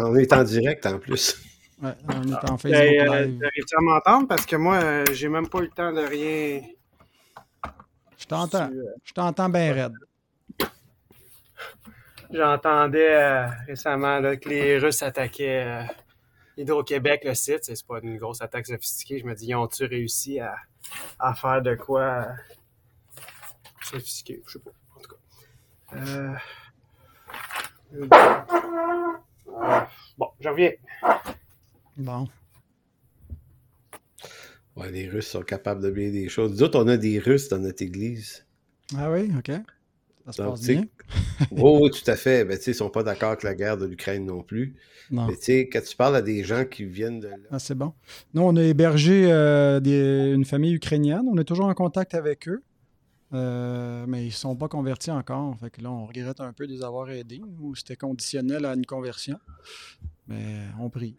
B: on est en direct, en plus.
A: Ouais, on est en ah, Facebook ben, euh,
C: à m'entendre? Parce que moi, euh, j'ai même pas eu le temps de rien...
A: Je t'entends. Je t'entends bien raide.
C: J'entendais récemment là, que les Russes attaquaient Hydro-Québec, le site, c'est pas une grosse attaque sophistiquée. Je me dis, ils ont-tu réussi à, à, faire de quoi sophistiqué? Je sais pas. En tout cas. Euh... Bon, je reviens.
A: Bon.
B: Ouais, les Russes sont capables de bien des choses. Nous autres, on a des Russes dans notre église.
A: Ah oui, OK. Ça se passe bien.
B: oui, tout à fait. Ben, ils ne sont pas d'accord avec la guerre de l'Ukraine non plus. Non. Mais quand tu parles à des gens qui viennent de là.
A: Ah, c'est bon. Nous, on a hébergé euh, une famille ukrainienne. On est toujours en contact avec eux. Euh, mais ils ne sont pas convertis encore. Fait que là, on regrette un peu de les avoir aidés. Ou c'était conditionnel à une conversion. Mais on prie.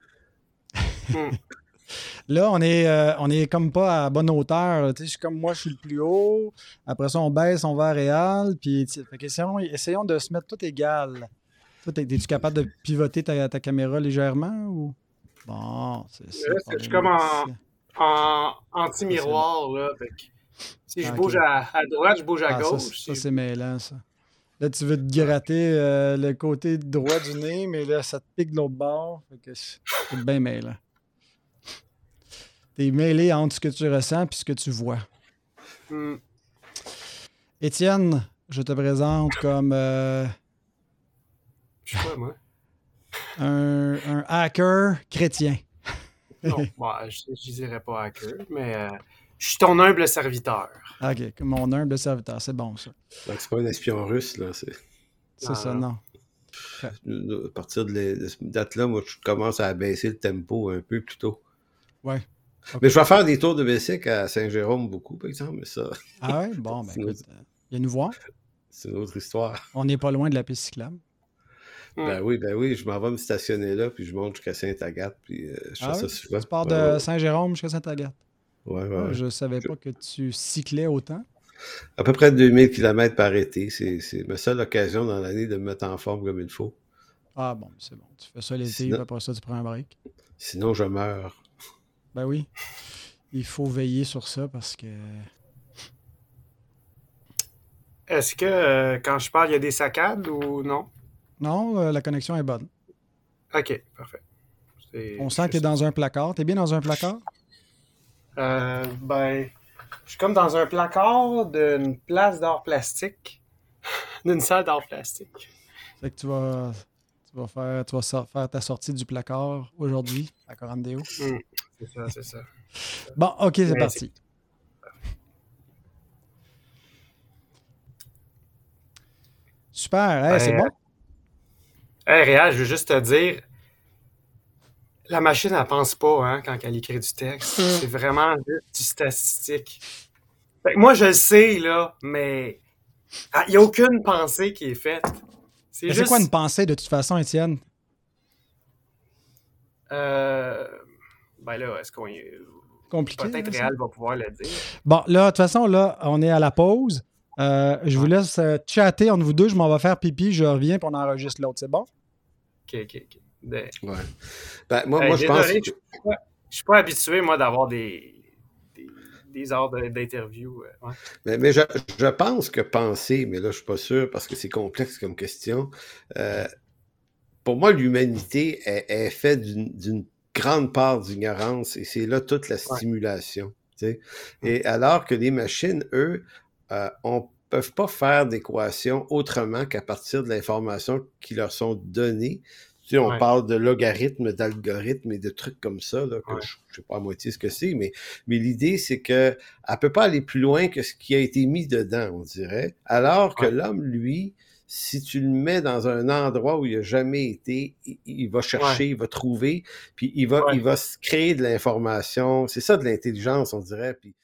A: *laughs* Là, on est, euh, on est comme pas à bonne hauteur. Tu sais, comme moi, je suis le plus haut. Après ça, on baisse, on va à Réal. Puis, essayons, de se mettre tout égal. Toi, es-tu capable de pivoter ta, caméra légèrement ou? Bon, c'est ça.
C: Je suis comme en, anti-miroir, là. si je ah, bouge à, droite, je bouge à ah, gauche.
A: Ça, c'est mêlant, ça. Là, tu veux te gratter euh, le côté droit du nez, mais là, ça te pique de l'autre bord. c'est bien mêlant. T'es mêlé entre ce que tu ressens et ce que tu vois. Hmm. Étienne, je te présente comme. Euh,
C: je sais pas, moi.
A: Un, un, hacker chrétien.
C: non, *laughs* bah, je ne dirais pas hacker, mais euh, je suis ton humble serviteur.
A: Ok, mon humble serviteur, c'est bon ça.
B: Donc, c'est pas un espion russe, là. C'est
A: ça, non.
B: À partir de, cette date-là, moi, je commence à baisser le tempo un peu plus tôt.
A: Ouais.
B: Mais je vais faire des tours de bicycle à Saint-Jérôme beaucoup, par exemple, mais ça.
A: Ah ouais? *laughs* Bon, ben écoute, euh, viens nous voir.
B: C'est une autre histoire.
A: On n'est pas loin de la piste cyclable.
B: Ben oui, ben oui, je m'en vais me stationner là, puis je monte jusqu'à Saint-Agathe, puis euh, je fais ah ça souvent.
A: Tu pars de Saint-Jérôme jusqu'à Saint-Agathe.
B: Ouais, ouais, ah,
A: Je savais pas que tu cyclais autant.
B: À peu près 2000 km par été. C'est ma seule occasion dans l'année de me mettre en forme comme il faut.
A: Ah bon, c'est bon. Tu fais ça l'été, après ça, tu prends un break.
B: Sinon, je meurs.
A: Ben oui. Il faut veiller sur ça parce que.
C: Est-ce que euh, quand je parle, il y a des saccades ou non?
A: Non, euh, la connexion est bonne.
C: OK, parfait.
A: On sent que tu es dans un placard. Tu es bien dans un placard?
C: Euh, ben, je suis comme dans un placard d'une place d'art plastique. *laughs* d'une salle d'art plastique.
A: Fait que tu vas, tu vas, faire, tu vas faire ta sortie du placard aujourd'hui à Corandeo.
C: Hmm. *laughs* C'est ça, c'est ça.
A: Bon, ok, c'est parti. Super, c'est bon.
C: Hey, Réal, je veux juste te dire, la machine, elle pense pas hein, quand elle écrit du texte. Hmm. C'est vraiment du statistique. moi, je le sais, là, mais il n'y a aucune pensée qui est faite.
A: C'est quoi une pensée de toute façon, Étienne?
C: Euh, ben là, est-ce qu'on est?
A: Compliqué.
C: Peut-être Réal va pouvoir le dire.
A: Bon, là, de toute façon, là, on est à la pause. Euh, je vous laisse euh, chatter entre vous deux. Je m'en vais faire pipi, je reviens, puis on enregistre l'autre. C'est bon?
C: OK, OK, OK.
B: Ouais. Ben, moi, moi je pense.
C: Je ne suis pas habitué, moi, d'avoir des, des, heures d'interview.
B: Mais, mais je, je, pense que penser, mais là, je suis pas sûr parce que c'est complexe comme question. pour moi, l'humanité est, est faite d'une grande part d'ignorance et c'est là toute la stimulation. Et alors que les machines, eux, euh, on peuvent pas faire d'équations autrement qu'à partir de l'information qui leur sont données. Tu sais, on parle de logarithmes, d'algorithmes et de trucs comme ça, là, que je, ne sais pas à moitié ce que c'est, mais, mais l'idée, c'est que elle peut pas aller plus loin que ce qui a été mis dedans, on dirait. Alors que l'homme, lui, si tu le mets dans un endroit où il n'a jamais été, il, va chercher, il va trouver, puis il va, il va se créer de l'information. C'est ça de l'intelligence, on dirait. Puis